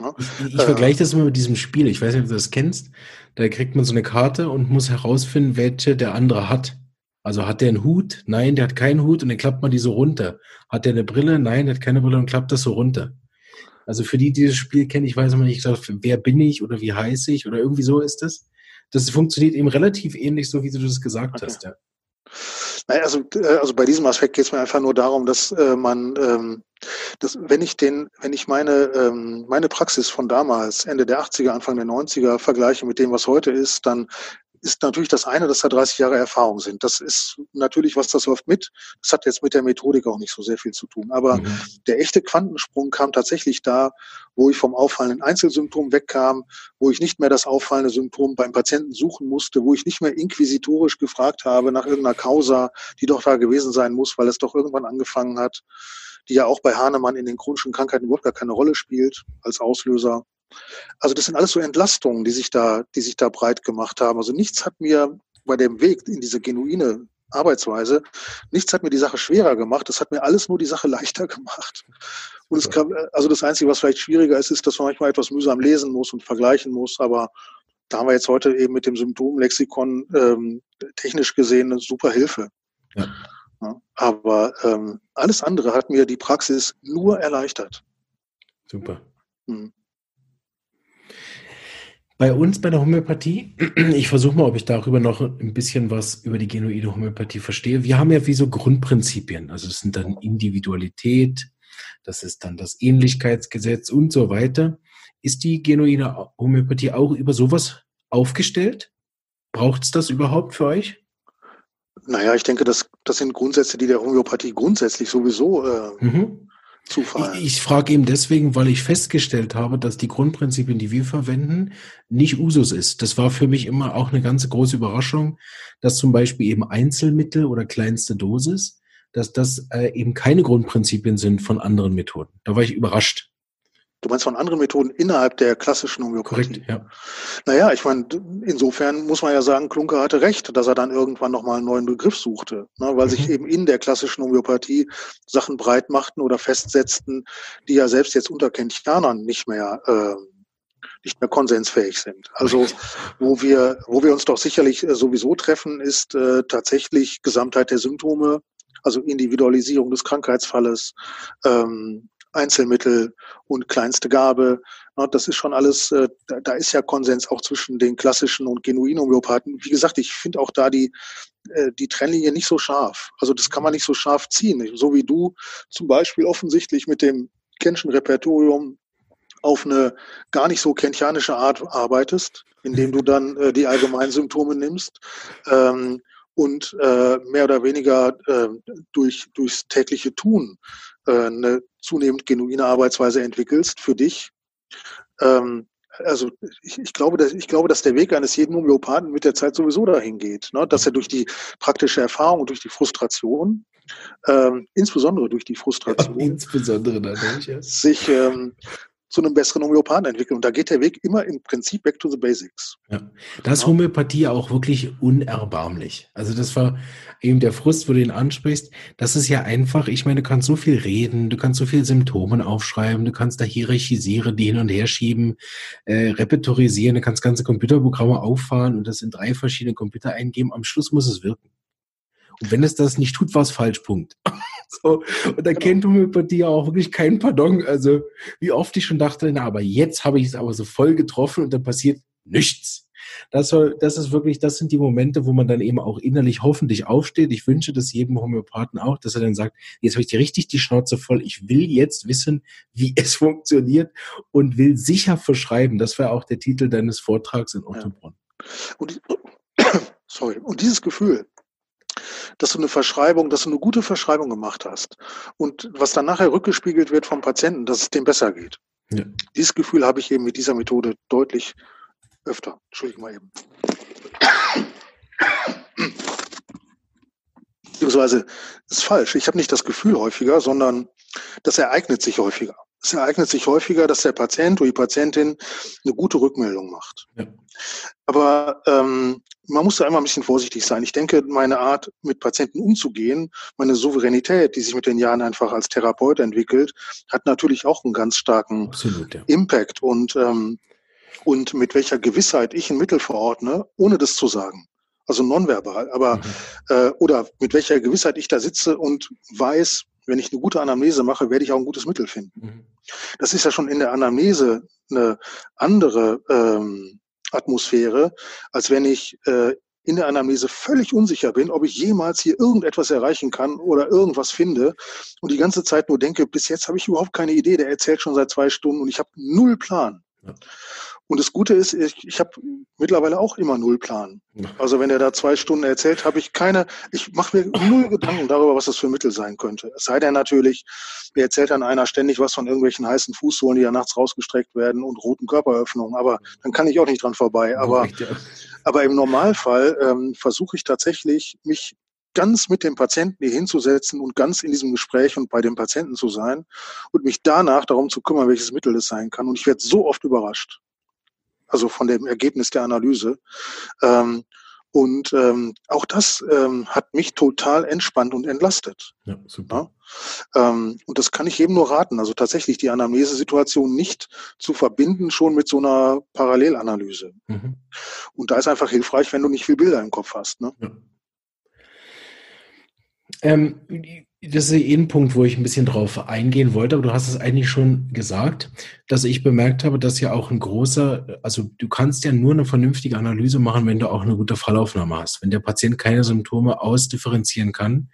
Ja. Ich, ich vergleiche das immer mit diesem Spiel. Ich weiß nicht, ob du das kennst. Da kriegt man so eine Karte und muss herausfinden, welche der andere hat. Also hat der einen Hut? Nein, der hat keinen Hut und dann klappt man die so runter. Hat der eine Brille? Nein, der hat keine Brille und klappt das so runter. Also für die, die dieses Spiel kennen, ich weiß immer nicht, wer bin ich oder wie heiße ich oder irgendwie so ist das. Das funktioniert eben relativ ähnlich, so wie du das gesagt okay. hast, ja. Naja, also, äh, also bei diesem Aspekt geht es mir einfach nur darum, dass äh, man, ähm, dass, wenn ich den, wenn ich meine, ähm, meine Praxis von damals, Ende der 80er, Anfang der 90er vergleiche mit dem, was heute ist, dann ist natürlich das eine, dass da 30 Jahre Erfahrung sind. Das ist natürlich, was das läuft mit. Das hat jetzt mit der Methodik auch nicht so sehr viel zu tun. Aber mhm. der echte Quantensprung kam tatsächlich da, wo ich vom auffallenden Einzelsymptom wegkam, wo ich nicht mehr das auffallende Symptom beim Patienten suchen musste, wo ich nicht mehr inquisitorisch gefragt habe nach irgendeiner Causa, die doch da gewesen sein muss, weil es doch irgendwann angefangen hat, die ja auch bei Hahnemann in den chronischen Krankheiten überhaupt gar keine Rolle spielt als Auslöser. Also das sind alles so Entlastungen, die sich da, die sich da breit gemacht haben. Also nichts hat mir bei dem Weg in diese genuine Arbeitsweise, nichts hat mir die Sache schwerer gemacht. Das hat mir alles nur die Sache leichter gemacht. Und es kam, also das Einzige, was vielleicht schwieriger ist, ist, dass man manchmal etwas mühsam lesen muss und vergleichen muss. Aber da haben wir jetzt heute eben mit dem Symptomlexikon ähm, technisch gesehen eine super Hilfe. Ja. Ja, aber ähm, alles andere hat mir die Praxis nur erleichtert. Super. Hm. Bei uns bei der Homöopathie, ich versuche mal, ob ich darüber noch ein bisschen was über die genuine Homöopathie verstehe. Wir haben ja wie so Grundprinzipien. Also es sind dann Individualität, das ist dann das Ähnlichkeitsgesetz und so weiter. Ist die genuine Homöopathie auch über sowas aufgestellt? Braucht es das überhaupt für euch? Naja, ich denke, das, das sind Grundsätze, die der Homöopathie grundsätzlich sowieso äh, mhm. Zufall. Ich, ich frage eben deswegen, weil ich festgestellt habe, dass die Grundprinzipien, die wir verwenden, nicht Usus ist. Das war für mich immer auch eine ganz große Überraschung, dass zum Beispiel eben Einzelmittel oder kleinste Dosis, dass das äh, eben keine Grundprinzipien sind von anderen Methoden. Da war ich überrascht. Du meinst von anderen Methoden innerhalb der klassischen Homöopathie? Korrekt, ja. Naja, ich meine, insofern muss man ja sagen, Klunker hatte recht, dass er dann irgendwann nochmal einen neuen Begriff suchte, ne, weil mhm. sich eben in der klassischen Homöopathie Sachen breit machten oder festsetzten, die ja selbst jetzt unter Kentianern nicht mehr äh, nicht mehr konsensfähig sind. Also wo wir, wo wir uns doch sicherlich äh, sowieso treffen, ist äh, tatsächlich Gesamtheit der Symptome, also Individualisierung des Krankheitsfalles, ähm, Einzelmittel und kleinste Gabe. Das ist schon alles, äh, da ist ja Konsens auch zwischen den klassischen und genuinen Homöopathen. Wie gesagt, ich finde auch da die, äh, die Trennlinie nicht so scharf. Also das kann man nicht so scharf ziehen. So wie du zum Beispiel offensichtlich mit dem Kenschen Repertorium auf eine gar nicht so kentianische Art arbeitest, indem du dann äh, die allgemeinen Symptome nimmst. Ähm, und äh, mehr oder weniger äh, durch, durchs tägliche Tun äh, eine zunehmend genuine Arbeitsweise entwickelst für dich. Ähm, also ich, ich, glaube, dass, ich glaube, dass der Weg eines jeden Homöopathen mit der Zeit sowieso dahin geht, ne? dass er durch die praktische Erfahrung und durch die Frustration, ähm, insbesondere durch die Frustration, ja, insbesondere dadurch, ja. sich ähm, zu einem besseren Homöopathen entwickeln. Und da geht der Weg immer im Prinzip back to the basics. Ja. Da ist Homöopathie auch wirklich unerbarmlich. Also das war eben der Frust, wo du ihn ansprichst. Das ist ja einfach, ich meine, du kannst so viel reden, du kannst so viel Symptome aufschreiben, du kannst da hierarchisieren, die hin und her schieben, äh, repertorisieren, du kannst ganze Computerprogramme auffahren und das in drei verschiedene Computer eingeben. Am Schluss muss es wirken. Und wenn es das nicht tut, war es falsch. Punkt. so. Und da kennt Homöopathie auch wirklich keinen Pardon. Also, wie oft ich schon dachte, na, aber jetzt habe ich es aber so voll getroffen und dann passiert nichts. Das, soll, das ist wirklich, das sind die Momente, wo man dann eben auch innerlich hoffentlich aufsteht. Ich wünsche das jedem Homöopathen auch, dass er dann sagt, jetzt habe ich dir richtig die Schnauze voll. Ich will jetzt wissen, wie es funktioniert und will sicher verschreiben. Das wäre auch der Titel deines Vortrags in Ottobrunn. Ja. Und, sorry. Und dieses Gefühl, dass du eine Verschreibung, dass du eine gute Verschreibung gemacht hast und was dann nachher rückgespiegelt wird vom Patienten, dass es dem besser geht. Ja. Dieses Gefühl habe ich eben mit dieser Methode deutlich öfter. Entschuldigung mal eben. Beziehungsweise ist falsch. Ich habe nicht das Gefühl häufiger, sondern das ereignet sich häufiger. Es ereignet sich häufiger, dass der Patient oder die Patientin eine gute Rückmeldung macht. Ja. Aber ähm, man muss da immer ein bisschen vorsichtig sein. Ich denke, meine Art, mit Patienten umzugehen, meine Souveränität, die sich mit den Jahren einfach als Therapeut entwickelt, hat natürlich auch einen ganz starken Absolut, ja. Impact und, ähm, und mit welcher Gewissheit ich ein Mittel verordne, ohne das zu sagen. Also nonverbal, aber mhm. äh, oder mit welcher Gewissheit ich da sitze und weiß, wenn ich eine gute Anamnese mache, werde ich auch ein gutes Mittel finden. Mhm. Das ist ja schon in der Anamnese eine andere ähm, Atmosphäre, als wenn ich äh, in der Anamnese völlig unsicher bin, ob ich jemals hier irgendetwas erreichen kann oder irgendwas finde und die ganze Zeit nur denke, bis jetzt habe ich überhaupt keine Idee, der erzählt schon seit zwei Stunden und ich habe null Plan. Ja. Und das Gute ist, ich, ich habe mittlerweile auch immer null Plan. Also wenn er da zwei Stunden erzählt, habe ich keine, ich mache mir null Gedanken darüber, was das für Mittel sein könnte. Es sei denn natürlich, mir erzählt dann einer ständig was von irgendwelchen heißen Fußsohlen, die ja nachts rausgestreckt werden und roten Körperöffnungen. Aber dann kann ich auch nicht dran vorbei. Aber, aber im Normalfall ähm, versuche ich tatsächlich, mich ganz mit dem Patienten hier hinzusetzen und ganz in diesem Gespräch und bei dem Patienten zu sein und mich danach darum zu kümmern, welches Mittel es sein kann. Und ich werde so oft überrascht also von dem Ergebnis der Analyse. Ähm, und ähm, auch das ähm, hat mich total entspannt und entlastet. Ja, super. Ja? Ähm, und das kann ich jedem nur raten. Also tatsächlich die Anamnesesituation nicht zu verbinden schon mit so einer Parallelanalyse. Mhm. Und da ist einfach hilfreich, wenn du nicht viel Bilder im Kopf hast. Ne? Ja. Ähm, das ist eh ein Punkt, wo ich ein bisschen drauf eingehen wollte, aber du hast es eigentlich schon gesagt, dass ich bemerkt habe, dass ja auch ein großer, also du kannst ja nur eine vernünftige Analyse machen, wenn du auch eine gute Fallaufnahme hast. Wenn der Patient keine Symptome ausdifferenzieren kann,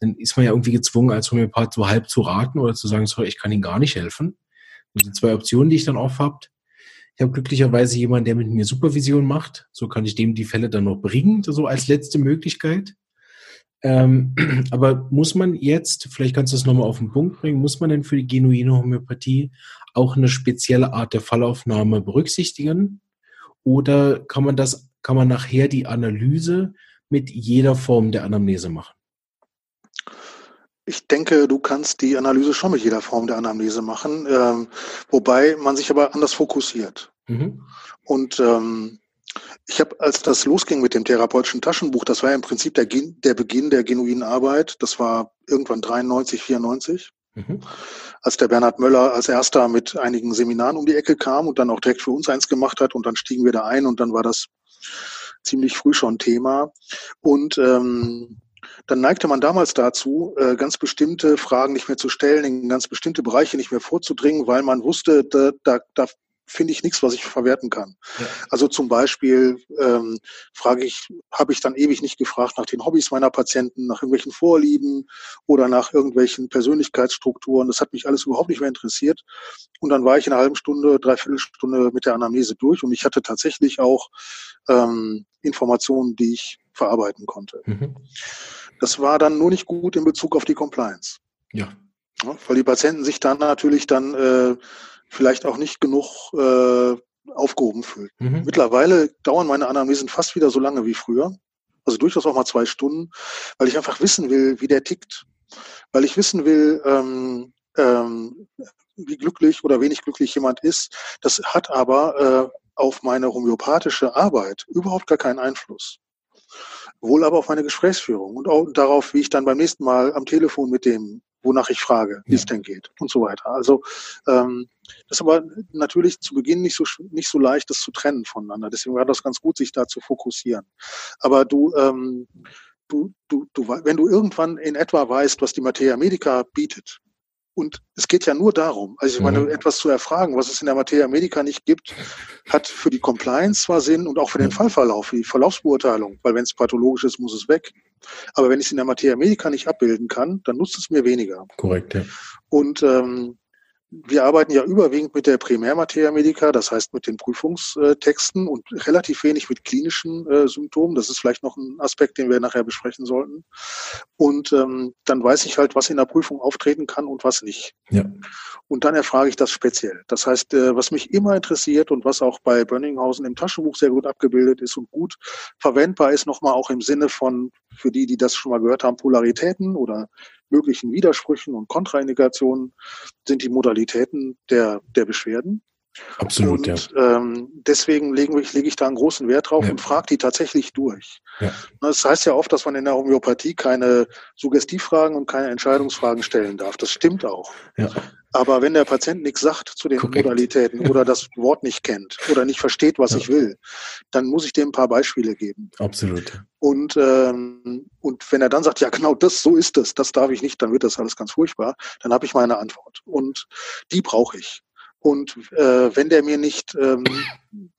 dann ist man ja irgendwie gezwungen, als Homöopath so halb zu raten oder zu sagen, sorry, ich kann Ihnen gar nicht helfen. Das sind zwei Optionen, die ich dann oft habe. Ich habe glücklicherweise jemanden, der mit mir Supervision macht. So kann ich dem die Fälle dann noch bringen, so als letzte Möglichkeit. Ähm, aber muss man jetzt, vielleicht kannst du das nochmal auf den Punkt bringen, muss man denn für die genuine Homöopathie auch eine spezielle Art der Fallaufnahme berücksichtigen? Oder kann man das, kann man nachher die Analyse mit jeder Form der Anamnese machen? Ich denke, du kannst die Analyse schon mit jeder Form der Anamnese machen, ähm, wobei man sich aber anders fokussiert. Mhm. Und ähm, ich habe, als das losging mit dem therapeutischen Taschenbuch, das war ja im Prinzip der, der Beginn der genuinen Arbeit. Das war irgendwann 93, 94. Mhm. Als der Bernhard Möller als erster mit einigen Seminaren um die Ecke kam und dann auch direkt für uns eins gemacht hat und dann stiegen wir da ein und dann war das ziemlich früh schon Thema. Und ähm, dann neigte man damals dazu, äh, ganz bestimmte Fragen nicht mehr zu stellen, in ganz bestimmte Bereiche nicht mehr vorzudringen, weil man wusste, da, da, da finde ich nichts, was ich verwerten kann. Ja. Also zum Beispiel ähm, frage ich, habe ich dann ewig nicht gefragt nach den Hobbys meiner Patienten, nach irgendwelchen Vorlieben oder nach irgendwelchen Persönlichkeitsstrukturen. Das hat mich alles überhaupt nicht mehr interessiert. Und dann war ich in einer halben Stunde, dreiviertel Stunde mit der Anamnese durch und ich hatte tatsächlich auch ähm, Informationen, die ich verarbeiten konnte. Mhm. Das war dann nur nicht gut in Bezug auf die Compliance. Ja. ja weil die Patienten sich dann natürlich dann äh, vielleicht auch nicht genug äh, aufgehoben fühlt. Mhm. Mittlerweile dauern meine Anamnesen fast wieder so lange wie früher. Also durchaus auch mal zwei Stunden, weil ich einfach wissen will, wie der tickt. Weil ich wissen will, ähm, ähm, wie glücklich oder wenig glücklich jemand ist. Das hat aber äh, auf meine homöopathische Arbeit überhaupt gar keinen Einfluss. Wohl aber auf meine Gesprächsführung und auch darauf, wie ich dann beim nächsten Mal am Telefon mit dem wonach ich frage, wie ja. es denn geht und so weiter. Also ähm, das ist aber natürlich zu Beginn nicht so nicht so leicht, das zu trennen voneinander. Deswegen war das ganz gut, sich da zu fokussieren. Aber du ähm, du, du, du, wenn du irgendwann in etwa weißt, was die Materia Medica bietet, und es geht ja nur darum, also ich meine, mhm. etwas zu erfragen, was es in der Materia Medica nicht gibt, hat für die Compliance zwar Sinn und auch für den Fallverlauf, für die Verlaufsbeurteilung, weil wenn es pathologisch ist, muss es weg. Aber wenn ich es in der Materia Medica nicht abbilden kann, dann nutzt es mir weniger. Korrekt, ja. Und ähm, wir arbeiten ja überwiegend mit der Primärmateria Medica, das heißt mit den Prüfungstexten und relativ wenig mit klinischen äh, Symptomen. Das ist vielleicht noch ein Aspekt, den wir nachher besprechen sollten. Und ähm, dann weiß ich halt, was in der Prüfung auftreten kann und was nicht. Ja. Und dann erfrage ich das speziell. Das heißt, äh, was mich immer interessiert und was auch bei Bönninghausen im Taschenbuch sehr gut abgebildet ist und gut verwendbar ist, nochmal auch im Sinne von, für die, die das schon mal gehört haben, Polaritäten oder möglichen Widersprüchen und Kontraindikationen sind die Modalitäten der, der Beschwerden. Absolut, und, ja. Ähm, deswegen lege ich, lege ich da einen großen Wert drauf Ja. und frage die tatsächlich durch. Ja. Das heißt ja oft, dass man in der Homöopathie keine Suggestivfragen und keine Entscheidungsfragen stellen darf. Das stimmt auch. Ja. Aber wenn der Patient nichts sagt zu den Korrekt. Modalitäten oder das Wort nicht kennt oder nicht versteht, was Ja. ich will, dann muss ich dem ein paar Beispiele geben. Absolut. Und, ähm, und wenn er dann sagt, ja genau das, so ist es, das darf ich nicht, dann wird das alles ganz furchtbar, dann habe ich meine Antwort. Und die brauche ich. Und äh, wenn der mir nicht, ähm,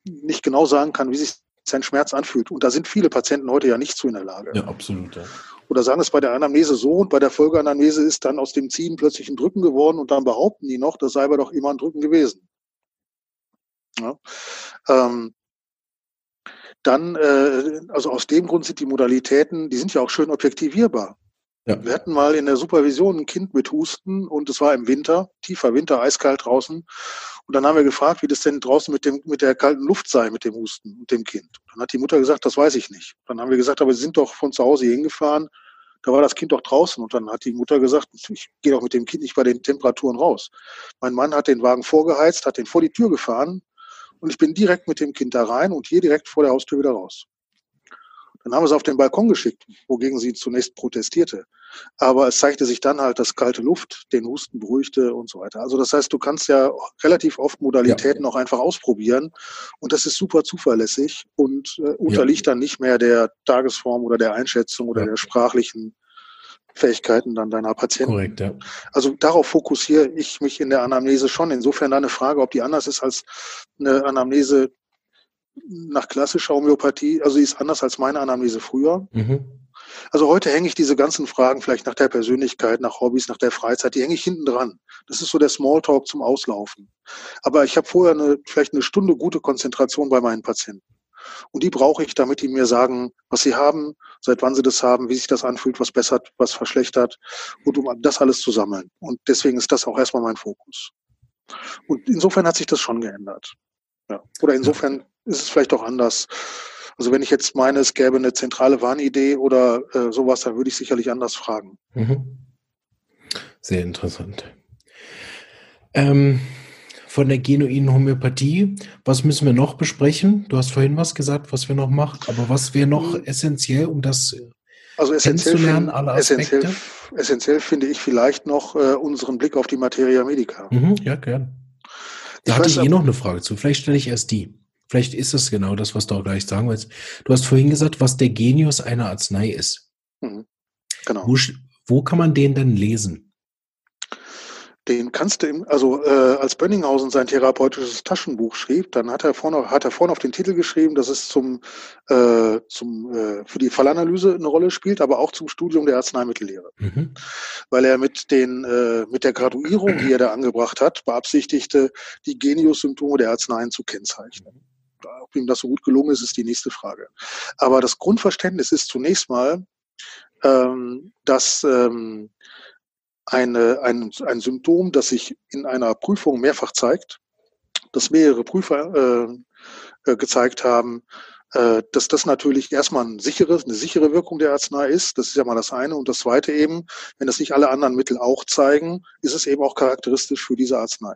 nicht genau sagen kann, wie sich sein Schmerz anfühlt, und da sind viele Patienten heute ja nicht zu in der Lage, Ja, absolut. Ja. Oder sagen es bei der Anamnese so und bei der Folgeanamnese ist dann aus dem Ziehen plötzlich ein Drücken geworden und dann behaupten die noch, das sei aber doch immer ein Drücken gewesen. Ja. Ähm, dann, äh, also aus dem Grund sind die Modalitäten, die sind ja auch schön objektivierbar. Ja. Wir hatten mal in der Supervision ein Kind mit Husten und es war im Winter, tiefer Winter, eiskalt draußen. Und dann haben wir gefragt, wie das denn draußen mit, dem, mit der kalten Luft sei, mit dem Husten und dem Kind. Dann hat die Mutter gesagt, das weiß ich nicht. Dann haben wir gesagt, aber Sie sind doch von zu Hause hingefahren, da war das Kind doch draußen. Und dann hat die Mutter gesagt, ich gehe doch mit dem Kind nicht bei den Temperaturen raus. Mein Mann hat den Wagen vorgeheizt, hat den vor die Tür gefahren und ich bin direkt mit dem Kind da rein und hier direkt vor der Haustür wieder raus. Dann haben wir es auf den Balkon geschickt, wogegen sie zunächst protestierte. Aber es zeigte sich dann halt, dass kalte Luft den Husten beruhigte und so weiter. Also das heißt, du kannst ja relativ oft Modalitäten auch einfach ausprobieren und das ist super zuverlässig und äh, unterliegt dann nicht mehr der Tagesform oder der Einschätzung oder Ja. der sprachlichen Fähigkeiten dann deiner Patienten. Korrekt, ja. Also darauf fokussiere ich mich in der Anamnese schon. Insofern eine Frage, ob die anders ist als eine Anamnese nach klassischer Homöopathie. Also sie ist anders als meine Anamnese früher. Mhm. Also heute hänge ich diese ganzen Fragen vielleicht nach der Persönlichkeit, nach Hobbys, nach der Freizeit, die hänge ich hinten dran. Das ist so der Smalltalk zum Auslaufen. Aber ich habe vorher eine, vielleicht eine Stunde gute Konzentration bei meinen Patienten. Und die brauche ich, damit die mir sagen, was sie haben, seit wann sie das haben, wie sich das anfühlt, was bessert, was verschlechtert und um das alles zu sammeln. Und deswegen ist das auch erstmal mein Fokus. Und insofern hat sich das schon geändert. Ja. Oder insofern ist es vielleicht auch anders. Also wenn ich jetzt meine, es gäbe eine zentrale Warnidee oder äh, sowas, dann würde ich sicherlich anders fragen. Mhm. Sehr interessant. Ähm, von der genuinen Homöopathie, was müssen wir noch besprechen? Du hast vorhin was gesagt, was wir noch machen, aber was wäre noch Mhm. essentiell, um das Also essentiell, Kennenzulernen, find- alle essentiell, Aspekte? essentiell finde ich vielleicht noch äh, unseren Blick auf die Materia Medica. Mhm, ja, gern. Da Ich hatte ich eh noch eine Frage zu. Vielleicht stelle ich erst die. Vielleicht ist es genau das, was du auch gleich sagen willst. Du hast vorhin gesagt, was der Genius einer Arznei ist. Mhm. Genau. Wo, wo kann man den denn lesen? Den kannst du, im, also äh, als Bönninghausen sein therapeutisches Taschenbuch schrieb, dann hat er vorne, hat er vorne auf den Titel geschrieben, dass es zum, äh, zum äh, für die Fallanalyse eine Rolle spielt, aber auch zum Studium der Arzneimittellehre, Mhm. weil er mit den äh, mit der Graduierung, die er da angebracht hat, beabsichtigte, die Genius-Symptome der Arzneien zu kennzeichnen. Ob ihm das so gut gelungen ist, ist die nächste Frage. Aber das Grundverständnis ist zunächst mal, ähm, dass ähm, eine, ein, ein Symptom, das sich in einer Prüfung mehrfach zeigt, das mehrere Prüfer äh, äh, gezeigt haben, äh, dass das natürlich erstmal ein sicheres, eine sichere Wirkung der Arznei ist. Das ist ja mal das eine. Und das zweite eben, wenn das nicht alle anderen Mittel auch zeigen, ist es eben auch charakteristisch für diese Arznei.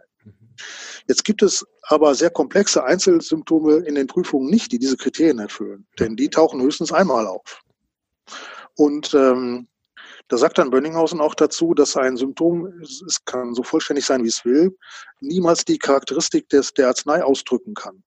Jetzt gibt es aber sehr komplexe Einzelsymptome in den Prüfungen nicht, die diese Kriterien erfüllen. Denn die tauchen höchstens einmal auf. Und ähm, da sagt dann Bönninghausen auch dazu, dass ein Symptom, es kann so vollständig sein, wie es will, niemals die Charakteristik des, der Arznei ausdrücken kann.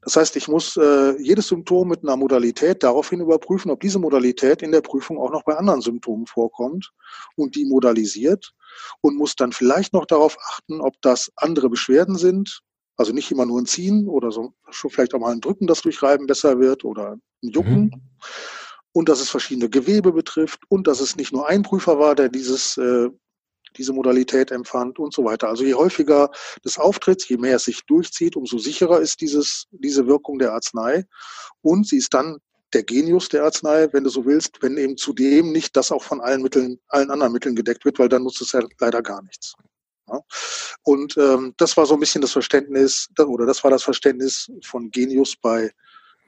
Das heißt, ich muss äh, jedes Symptom mit einer Modalität daraufhin überprüfen, ob diese Modalität in der Prüfung auch noch bei anderen Symptomen vorkommt und die modalisiert und muss dann vielleicht noch darauf achten, ob das andere Beschwerden sind, also nicht immer nur ein Ziehen oder so, schon vielleicht auch mal ein Drücken, das durch Reiben besser wird oder ein Jucken. Mhm. Und dass es verschiedene Gewebe betrifft und dass es nicht nur ein Prüfer war, der dieses, äh, diese Modalität empfand und so weiter. Also je häufiger das auftritt, je mehr es sich durchzieht, umso sicherer ist dieses, diese Wirkung der Arznei. Und sie ist dann der Genius der Arznei, wenn du so willst, wenn eben zudem nicht das auch von allen Mitteln, allen anderen Mitteln gedeckt wird, weil dann nutzt es ja leider gar nichts. Ja. Und ähm, das war so ein bisschen das Verständnis, oder das war das Verständnis von Genius bei,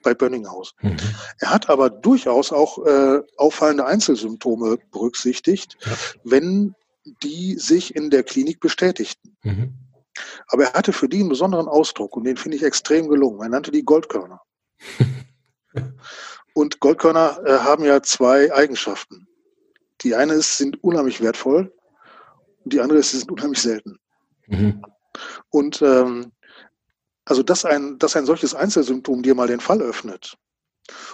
bei Bönninghaus. Mhm. Er hat aber durchaus auch äh, auffallende Einzelsymptome berücksichtigt, ja. wenn die sich in der Klinik bestätigten. Mhm. Aber er hatte für die einen besonderen Ausdruck und den finde ich extrem gelungen. Er nannte die Goldkörner. und Goldkörner äh, haben ja zwei Eigenschaften. Die eine ist, sind unheimlich wertvoll und die andere ist, sie sind unheimlich selten. Mhm. Und ähm, also, dass ein, dass ein solches Einzelsymptom dir mal den Fall öffnet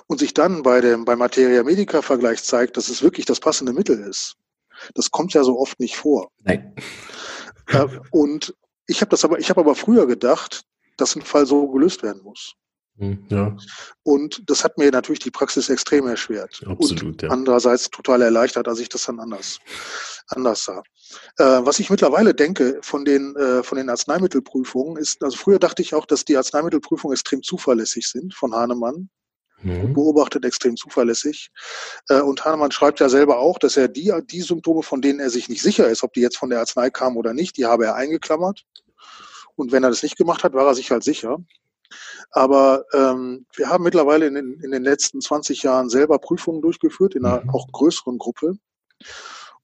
und sich dann bei dem bei Materia Medica Vergleich zeigt, dass es wirklich das passende Mittel ist, das kommt ja so oft nicht vor. Nein. Äh, und ich habe das aber, ich habe aber früher gedacht, dass ein Fall so gelöst werden muss. Hm, ja. Und das hat mir natürlich die Praxis extrem erschwert. Absolut, und ja. andererseits total erleichtert, als ich das dann anders, anders sah. Äh, was ich mittlerweile denke von den, äh, von den Arzneimittelprüfungen ist, also früher dachte ich auch, dass die Arzneimittelprüfungen extrem zuverlässig sind von Hahnemann. Mhm. Beobachtet extrem zuverlässig. Äh, und Hahnemann schreibt ja selber auch, dass er die, die Symptome, von denen er sich nicht sicher ist, ob die jetzt von der Arznei kamen oder nicht, die habe er eingeklammert. Und wenn er das nicht gemacht hat, war er sich halt sicher. Aber ähm, wir haben mittlerweile in den, in den letzten 20 Jahren selber Prüfungen durchgeführt, in einer mhm. auch größeren Gruppe.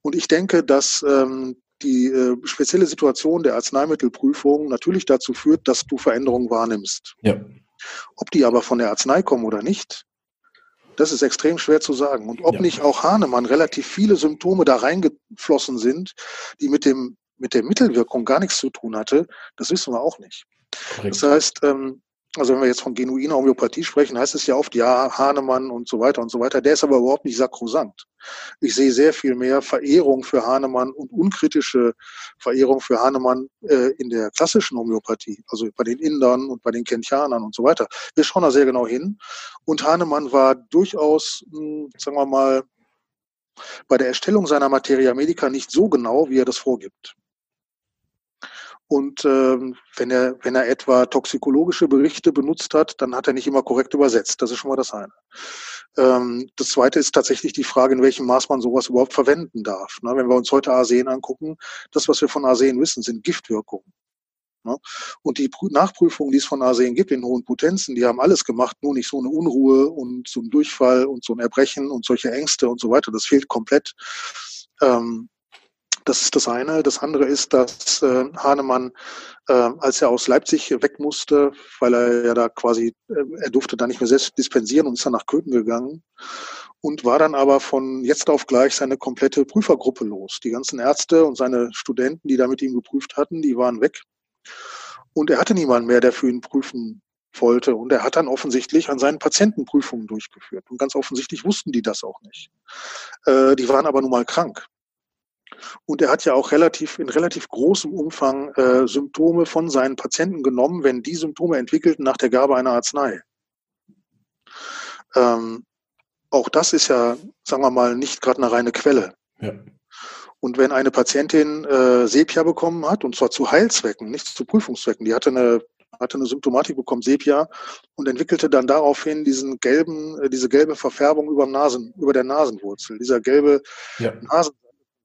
Und ich denke, dass ähm, die äh, spezielle Situation der Arzneimittelprüfung natürlich dazu führt, dass du Veränderungen wahrnimmst. Ja. Ob die aber von der Arznei kommen oder nicht, das ist extrem schwer zu sagen. Und ob ja. nicht auch Hahnemann relativ viele Symptome da reingeflossen sind, die mit dem mit der Mittelwirkung gar nichts zu tun hatte, das wissen wir auch nicht. Das heißt, ähm, also wenn wir jetzt von genuiner Homöopathie sprechen, heißt es ja oft, ja, Hahnemann und so weiter und so weiter. Der ist aber überhaupt nicht sakrosant. Ich sehe sehr viel mehr Verehrung für Hahnemann und unkritische Verehrung für Hahnemann äh, in der klassischen Homöopathie, also bei den Indern und bei den Kentianern und so weiter. Wir schauen da sehr genau hin. Und Hahnemann war durchaus, mh, hm, sagen wir mal, bei der Erstellung seiner Materia Medica nicht so genau, wie er das vorgibt. Und ähm, wenn er wenn er etwa toxikologische Berichte benutzt hat, dann hat er nicht immer korrekt übersetzt. Das ist schon mal das eine. Ähm, das zweite ist tatsächlich die Frage, in welchem Maß man sowas überhaupt verwenden darf. Ne? Wenn wir uns heute Arsen angucken, das, was wir von Arsen wissen, sind Giftwirkungen. Ne? Und die Nachprüfungen, die es von Arsen gibt in hohen Potenzen, die haben alles gemacht, nur nicht so eine Unruhe und so ein Durchfall und so ein Erbrechen und solche Ängste und so weiter. Das fehlt komplett. Ähm, das ist das eine. Das andere ist, dass äh, Hahnemann, äh, als er aus Leipzig weg musste, weil er ja da quasi, äh, er durfte da nicht mehr selbst dispensieren und ist dann nach Köthen gegangen und war dann aber von jetzt auf gleich seine komplette Prüfergruppe los. Die ganzen Ärzte und seine Studenten, die da mit ihm geprüft hatten, die waren weg. Und er hatte niemanden mehr, der für ihn prüfen wollte. Und er hat dann offensichtlich an seinen Patienten Prüfungen durchgeführt. Und ganz offensichtlich wussten die das auch nicht. Äh, die waren aber nun mal krank. Und er hat ja auch relativ in relativ großem Umfang äh, Symptome von seinen Patienten genommen, wenn die Symptome entwickelten nach der Gabe einer Arznei. Ähm, auch das ist ja, sagen wir mal, nicht gerade eine reine Quelle. Ja. Und wenn eine Patientin äh, Sepia bekommen hat, und zwar zu Heilzwecken, nicht zu Prüfungszwecken, die hatte eine, hatte eine Symptomatik bekommen, Sepia, und entwickelte dann daraufhin diesen gelben, äh, diese gelbe Verfärbung über, Nasen, über der Nasenwurzel, dieser gelbe ja. Nasen,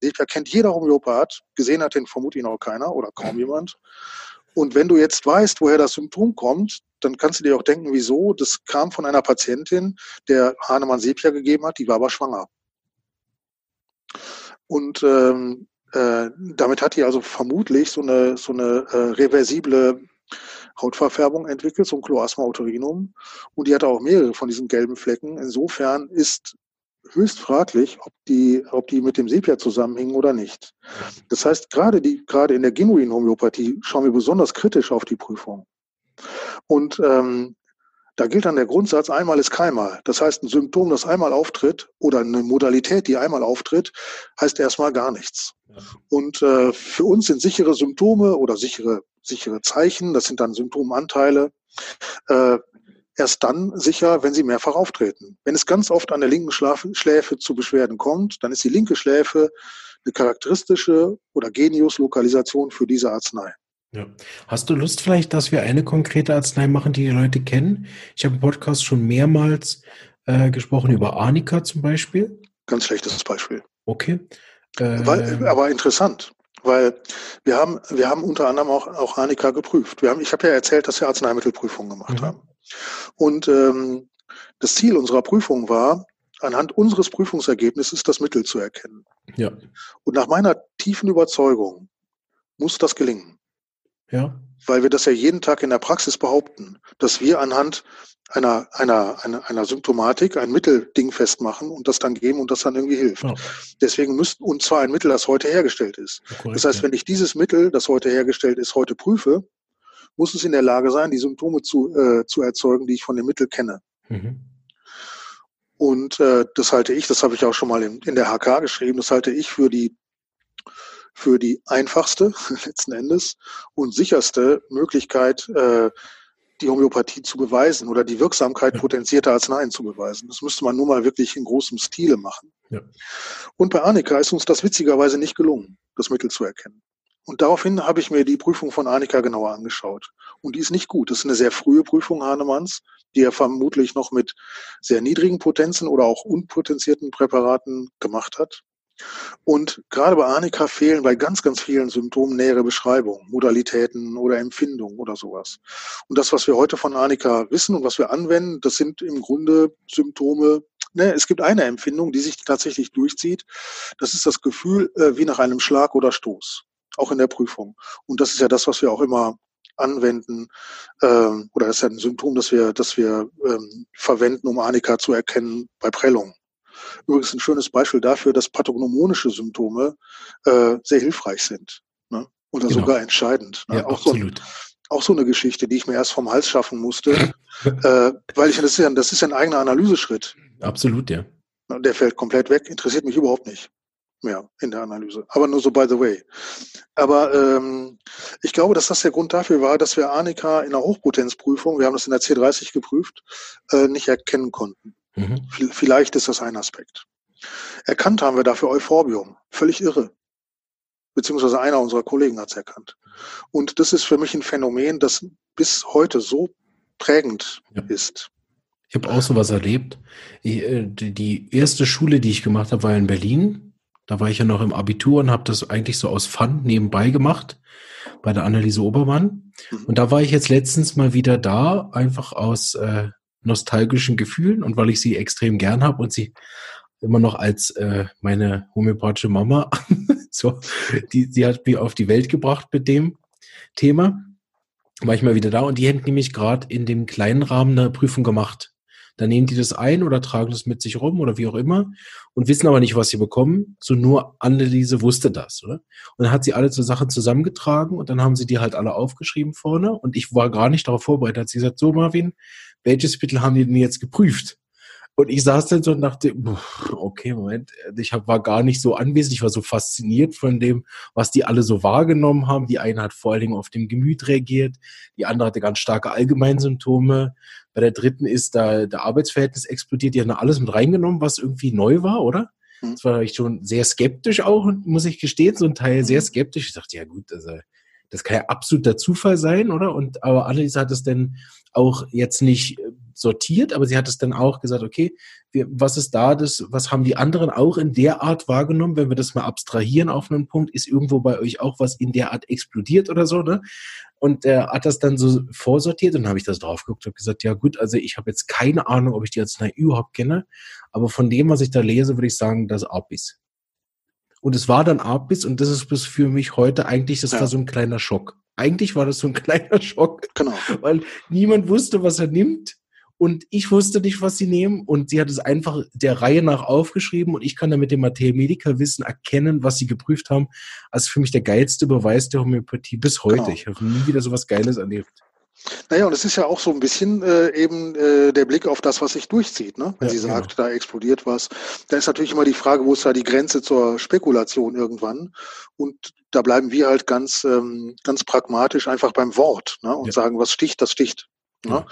Sepia kennt jeder Homöopath, gesehen hat den vermutlich noch keiner oder kaum jemand. Und wenn du jetzt weißt, woher das Symptom kommt, dann kannst du dir auch denken, wieso. Das kam von einer Patientin, der Hahnemann Sepia gegeben hat, die war aber schwanger. Und ähm, äh, damit hat die also vermutlich so eine, so eine äh, reversible Hautverfärbung entwickelt, so ein Chloasma utorinum. Und die hatte auch mehrere von diesen gelben Flecken. Insofern ist höchst fraglich, ob die, ob die mit dem Sepia zusammenhängen oder nicht. Das heißt, gerade die, gerade in der genuinen Homöopathie schauen wir besonders kritisch auf die Prüfung. Und ähm, da gilt dann der Grundsatz, einmal ist keinmal. Das heißt, ein Symptom, das einmal auftritt oder eine Modalität, die einmal auftritt, heißt erstmal gar nichts. Und äh, für uns sind sichere Symptome oder sichere, sichere Zeichen, das sind dann Symptomanteile, äh, erst dann sicher, wenn sie mehrfach auftreten. Wenn es ganz oft an der linken Schläfe zu Beschwerden kommt, dann ist die linke Schläfe eine charakteristische oder Genius-Lokalisation für diese Arznei. Ja. Hast du Lust vielleicht, dass wir eine konkrete Arznei machen, die die Leute kennen? Ich habe im Podcast schon mehrmals äh, gesprochen über Arnika zum Beispiel. Ganz schlechtes Beispiel. Okay. Äh, weil, aber interessant, weil wir haben, wir haben unter anderem auch, auch Arnika geprüft. Wir haben, ich habe ja erzählt, dass wir Arzneimittelprüfungen gemacht mhm. haben. Und ähm, Das Ziel unserer Prüfung war, anhand unseres Prüfungsergebnisses das Mittel zu erkennen. Ja. Und nach meiner tiefen Überzeugung muss das gelingen. Ja. Weil wir das ja jeden Tag in der Praxis behaupten, dass wir anhand einer, einer, einer, einer Symptomatik ein Mittelding festmachen und das dann geben und das dann irgendwie hilft. Ja. Deswegen müsste, und zwar ein Mittel, das heute hergestellt ist. Korrekt, Das heißt, ja. wenn ich dieses Mittel, das heute hergestellt ist, heute prüfe, muss es in der Lage sein, die Symptome zu, äh, zu erzeugen, die ich von dem Mittel kenne. Mhm. Und äh, das halte ich, das habe ich auch schon mal in, in der HK geschrieben, das halte ich für die für die einfachste letzten Endes und sicherste Möglichkeit, äh, die Homöopathie zu beweisen oder die Wirksamkeit Ja. potenzierter Arzneien zu beweisen. Das müsste man nur mal wirklich in großem Stile machen. Ja. Und bei Arnika ist uns das witzigerweise nicht gelungen, das Mittel zu erkennen. Und daraufhin habe ich mir die Prüfung von Arnika genauer angeschaut. Und die ist nicht gut. Das ist eine sehr frühe Prüfung Hahnemanns, die er vermutlich noch mit sehr niedrigen Potenzen oder auch unpotenzierten Präparaten gemacht hat. Und gerade bei Arnika fehlen bei ganz, ganz vielen Symptomen nähere Beschreibungen, Modalitäten oder Empfindungen oder sowas. Und das, was wir heute von Arnika wissen und was wir anwenden, das sind im Grunde Symptome. Ne, es gibt eine Empfindung, die sich tatsächlich durchzieht. Das ist das Gefühl äh, wie nach einem Schlag oder Stoß, auch in der Prüfung. Und das ist ja das, was wir auch immer anwenden, ähm, oder das ist ja ein Symptom, das wir, das wir ähm, verwenden, um Arnika zu erkennen bei Prellung. Übrigens ein schönes Beispiel dafür, dass pathognomonische Symptome äh, sehr hilfreich sind. Ne? Oder Genau. sogar entscheidend. Ne? Ja, auch, so, absolut. auch so eine Geschichte, die ich mir erst vom Hals schaffen musste, äh, weil ich das ist ja, das ist ja ein eigener Analyseschritt. Absolut, ja. Ne? Der fällt komplett weg, interessiert mich überhaupt nicht mehr in der Analyse. Aber nur so by the way. Aber ähm, ich glaube, dass das der Grund dafür war, dass wir Arnika in der Hochpotenzprüfung, wir haben das in der C30 geprüft, äh, nicht erkennen konnten. Mhm. Vielleicht ist das ein Aspekt. Erkannt haben wir dafür Euphorbium. Völlig irre. Beziehungsweise einer unserer Kollegen hat es erkannt. Und das ist für mich ein Phänomen, das bis heute so prägend Ja. ist. Ich habe auch sowas erlebt. Äh, die erste Schule, die ich gemacht habe, war in Berlin. Da war ich ja noch im Abitur und habe das eigentlich so aus Fun nebenbei gemacht bei der Anneliese Obermann. Mhm. Und da war ich jetzt letztens mal wieder da, einfach aus äh, nostalgischen Gefühlen und weil ich sie extrem gern habe und sie immer noch als äh, meine homöopathische Mama, so, die, sie hat mich auf die Welt gebracht mit dem Thema, war ich mal wieder da und die hätten nämlich gerade in dem kleinen Rahmen eine Prüfung gemacht. Dann nehmen die das ein oder tragen das mit sich rum oder wie auch immer und wissen aber nicht, was sie bekommen. So nur Anneliese wusste das, oder? Und dann hat sie alle zur Sache zusammengetragen und dann haben sie die halt alle aufgeschrieben vorne und ich war gar nicht darauf vorbereitet. Hat sie gesagt, so Marvin, welches Mittel haben die denn jetzt geprüft? Und ich saß dann so und dachte, okay, Moment, ich hab, war gar nicht so anwesend, ich war so fasziniert von dem, was die alle so wahrgenommen haben. Die eine hat vor allen Dingen auf dem Gemüt reagiert, die andere hatte ganz starke Allgemeinsymptome. Bei der dritten ist da der Arbeitsverhältnis explodiert, die haben da alles mit reingenommen, was irgendwie neu war, oder? Mhm. Das war ich schon sehr skeptisch auch, muss ich gestehen, so ein Teil sehr skeptisch. Ich dachte, ja gut, also das kann ja absoluter Zufall sein, oder? Und aber Anneliese hat es dann auch jetzt nicht sortiert, aber sie hat es dann auch gesagt, okay, wir, was ist da das, was haben die anderen auch in der Art wahrgenommen, wenn wir das mal abstrahieren auf einen Punkt, ist irgendwo bei euch auch was in der Art explodiert oder so, ne? Und er hat das dann so vorsortiert und dann habe ich das drauf geguckt und gesagt, ja gut, also ich habe jetzt keine Ahnung, ob ich die Arznei überhaupt kenne, aber von dem, was ich da lese, würde ich sagen, das Apis. Und es war dann Apis und das ist bis für mich heute eigentlich, das Ja. war so ein kleiner Schock. Eigentlich war das so ein kleiner Schock, Genau. weil niemand wusste, was er nimmt. Und ich wusste nicht, was sie nehmen. Und sie hat es einfach der Reihe nach aufgeschrieben. Und ich kann dann mit dem Materia Medica Wissen erkennen, was sie geprüft haben. Also für mich der geilste Beweis der Homöopathie bis heute. Genau. Ich habe nie wieder so was Geiles erlebt. Naja, und es ist ja auch so ein bisschen äh, eben äh, der Blick auf das, was sich durchzieht. Ne? Wenn Ja, sie genau. sagt, da explodiert was. Da ist natürlich immer die Frage, wo ist da die Grenze zur Spekulation irgendwann? Und da bleiben wir halt ganz, ähm, ganz pragmatisch einfach beim Wort ne? und Ja. sagen, was sticht, das sticht. Ne?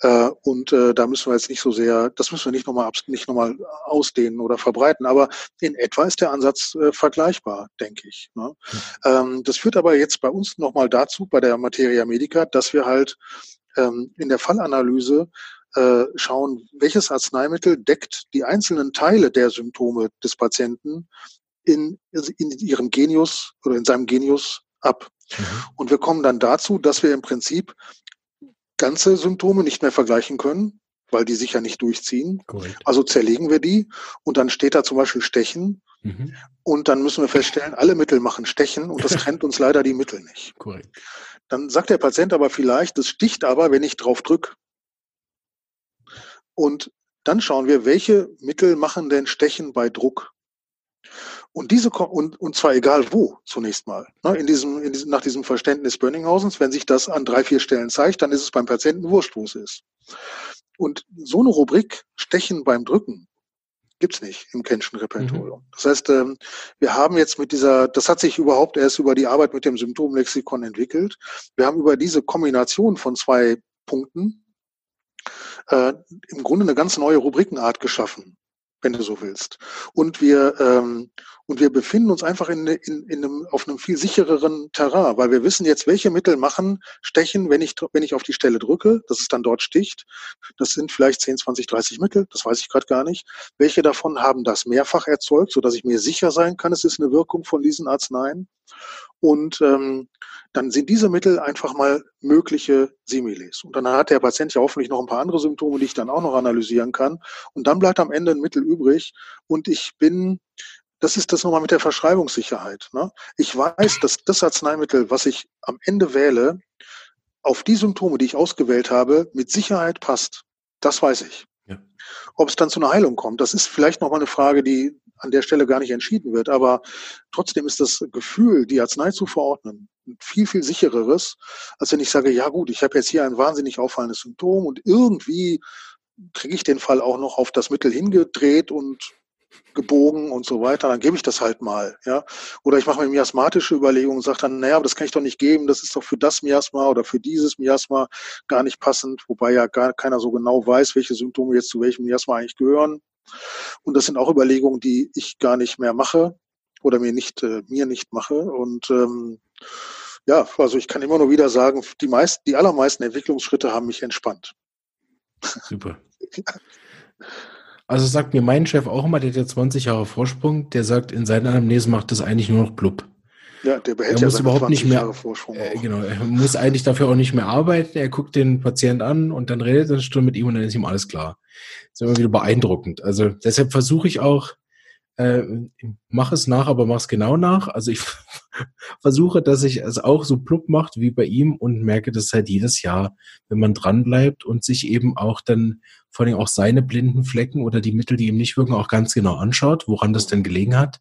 Äh, und äh, da müssen wir jetzt nicht so sehr, das müssen wir nicht nochmal nicht noch mal ausdehnen oder verbreiten. Aber in etwa ist der Ansatz äh, vergleichbar, denke ich. Ne? Ähm, das führt aber jetzt bei uns nochmal dazu, bei der Materia Medica, dass wir halt ähm, in der Fallanalyse äh, schauen, welches Arzneimittel deckt die einzelnen Teile der Symptome des Patienten in, in ihrem Genius oder in seinem Genius ab. Mhm. Und wir kommen dann dazu, dass wir im Prinzip ganze Symptome nicht mehr vergleichen können, weil die sich ja nicht durchziehen. Correct. Also zerlegen wir die und dann steht da zum Beispiel Stechen. Mhm. Und dann müssen wir feststellen, alle Mittel machen Stechen und das trennt uns leider die Mittel nicht. Correct. Dann sagt der Patient aber vielleicht, das sticht aber, wenn ich drauf drücke. Und dann schauen wir, welche Mittel machen denn Stechen bei Druck? Und diese und, und zwar egal wo zunächst mal. Ne, in diesem, in diesem, nach diesem Verständnis Bönninghausens, wenn sich das an drei, vier Stellen zeigt, dann ist es beim Patienten wurscht, wo es ist. Und so eine Rubrik Stechen beim Drücken gibt's nicht im Kenschen Repertorium. Mhm. Das heißt, ähm, wir haben jetzt mit dieser, das hat sich überhaupt erst über die Arbeit mit dem Symptomlexikon entwickelt. Wir haben über diese Kombination von zwei Punkten äh, im Grunde eine ganz neue Rubrikenart geschaffen wenn du so willst. Und wir, ähm, und wir befinden uns einfach in, in, in einem, auf einem viel sichereren Terrain, weil wir wissen jetzt, welche Mittel machen Stechen, wenn ich, wenn ich auf die Stelle drücke, dass es dann dort sticht. Das sind vielleicht 10, 20, 30 Mittel, das weiß ich gerade gar nicht. Welche davon haben das mehrfach erzeugt, sodass ich mir sicher sein kann, es ist eine Wirkung von diesen Arzneien. Und ähm, dann sind diese Mittel einfach mal mögliche Similes. Und dann hat der Patient ja hoffentlich noch ein paar andere Symptome, die ich dann auch noch analysieren kann. Und dann bleibt am Ende ein Mittel übrig. Und ich bin, das ist das nochmal mit der Verschreibungssicherheit. Ne? Ich weiß, dass das Arzneimittel, was ich am Ende wähle, auf die Symptome, die ich ausgewählt habe, mit Sicherheit passt. Das weiß ich. Ja. Ob es dann zu einer Heilung kommt, das ist vielleicht nochmal eine Frage, die an der Stelle gar nicht entschieden wird. Aber trotzdem ist das Gefühl, die Arznei zu verordnen, viel, viel sichereres, als wenn ich sage, ja gut, ich habe jetzt hier ein wahnsinnig auffallendes Symptom und irgendwie kriege ich den Fall auch noch auf das Mittel hingedreht und gebogen und so weiter, dann gebe ich das halt mal, ja. Oder ich mache mir miasmatische Überlegungen und sage dann, naja, aber das kann ich doch nicht geben, das ist doch für das Miasma oder für dieses Miasma gar nicht passend, wobei ja gar keiner so genau weiß, welche Symptome jetzt zu welchem Miasma eigentlich gehören. Und das sind auch Überlegungen, die ich gar nicht mehr mache oder mir nicht, äh, mir nicht mache. Und ähm, ja, also ich kann immer nur wieder sagen, die meisten, die allermeisten Entwicklungsschritte haben mich entspannt. Super. Also sagt mir mein Chef auch immer, der hat ja 20 Jahre Vorsprung, der sagt, in seinen Anamnese macht das eigentlich nur noch blub. Ja, der behält er ja muss überhaupt nicht mehr, äh, genau, er muss eigentlich dafür auch nicht mehr arbeiten. Er guckt den Patient an und dann redet er eine Stunde mit ihm und dann ist ihm alles klar. Das ist immer wieder beeindruckend. Also deshalb versuche ich auch, äh, mach es nach, aber mach es genau nach. Also ich versuche, dass ich es auch so plupp macht wie bei ihm und merke das halt jedes Jahr, wenn man dran bleibt und sich eben auch dann vor allem auch seine blinden Flecken oder die Mittel, die ihm nicht wirken, auch ganz genau anschaut, woran das denn gelegen hat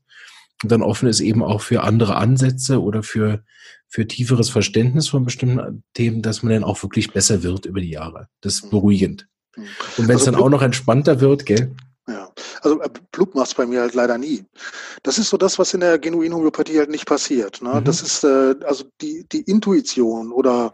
und dann offen ist eben auch für andere Ansätze oder für, für tieferes Verständnis von bestimmten Themen, dass man dann auch wirklich besser wird über die Jahre. Das ist mhm. beruhigend. Mhm. Und wenn es also, dann auch noch entspannter wird, gell? Ja, also Blub macht es bei mir halt leider nie. Das ist so das, was in der genuinen Homöopathie halt nicht passiert. Ne? Mhm. Das ist äh, also die, die Intuition oder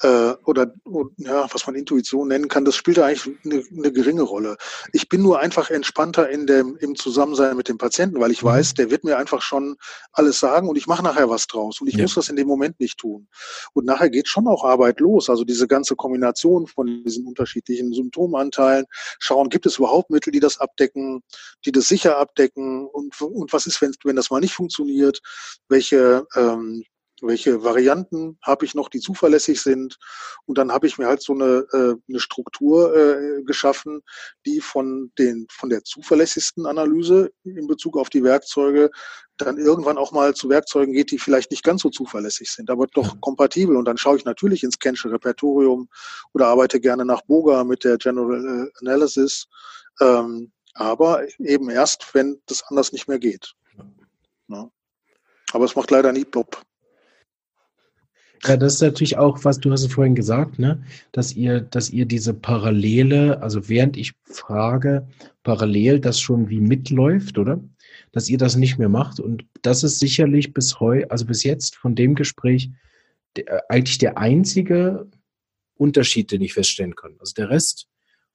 äh, oder, ja, was man Intuition nennen kann, das spielt eigentlich eine, eine, geringe Rolle. Ich bin nur einfach entspannter in dem, im Zusammensein mit dem Patienten, weil ich mhm. weiß, der wird mir einfach schon alles sagen und ich mache nachher was draus und ich ja. muss das in dem Moment nicht tun. Und nachher geht schon auch Arbeit los. Also diese ganze Kombination von diesen unterschiedlichen Symptomanteilen, schauen, gibt es überhaupt Mittel, die das abdecken, die das sicher abdecken und, und was ist, wenn, wenn das mal nicht funktioniert, welche ähm, welche Varianten habe ich noch, die zuverlässig sind. Und dann habe ich mir halt so eine, äh, eine Struktur äh, geschaffen, die von, den, von der zuverlässigsten Analyse in Bezug auf die Werkzeuge dann irgendwann auch mal zu Werkzeugen geht, die vielleicht nicht ganz so zuverlässig sind, aber doch mhm. kompatibel. Und dann schaue ich natürlich ins Kensche Repertorium oder arbeite gerne nach Boga mit der General äh, Analysis. Ähm, aber eben erst, wenn das anders nicht mehr geht. Ja. Aber es macht leider nie Plop. Ja, das ist natürlich auch, was du hast es vorhin gesagt, ne? dass ihr, dass ihr diese Parallele, also während ich frage, parallel das schon wie mitläuft, oder? Dass ihr das nicht mehr macht. Und das ist sicherlich bis heu, also bis jetzt von dem Gespräch der, eigentlich der einzige Unterschied, den ich feststellen kann. Also der Rest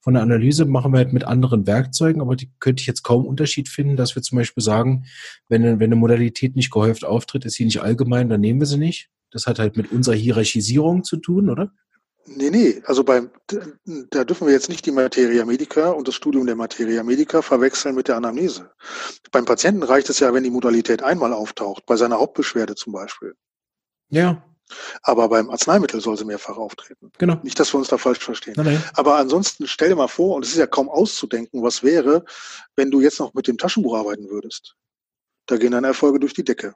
von der Analyse machen wir halt mit anderen Werkzeugen, aber die könnte ich jetzt kaum Unterschied finden, dass wir zum Beispiel sagen, wenn, wenn eine Modalität nicht gehäuft auftritt, ist sie nicht allgemein, dann nehmen wir sie nicht. Das hat halt mit unserer Hierarchisierung zu tun, oder? Nee, nee, also beim, da dürfen wir jetzt nicht die Materia Medica und das Studium der Materia Medica verwechseln mit der Anamnese. Beim Patienten reicht es ja, wenn die Modalität einmal auftaucht, bei seiner Hauptbeschwerde zum Beispiel. Ja. Aber beim Arzneimittel soll sie mehrfach auftreten. Genau. Nicht, dass wir uns da falsch verstehen. Nein, nein. Aber ansonsten stell dir mal vor, und es ist ja kaum auszudenken, was wäre, wenn du jetzt noch mit dem Taschenbuch arbeiten würdest. Da gehen deine Erfolge durch die Decke.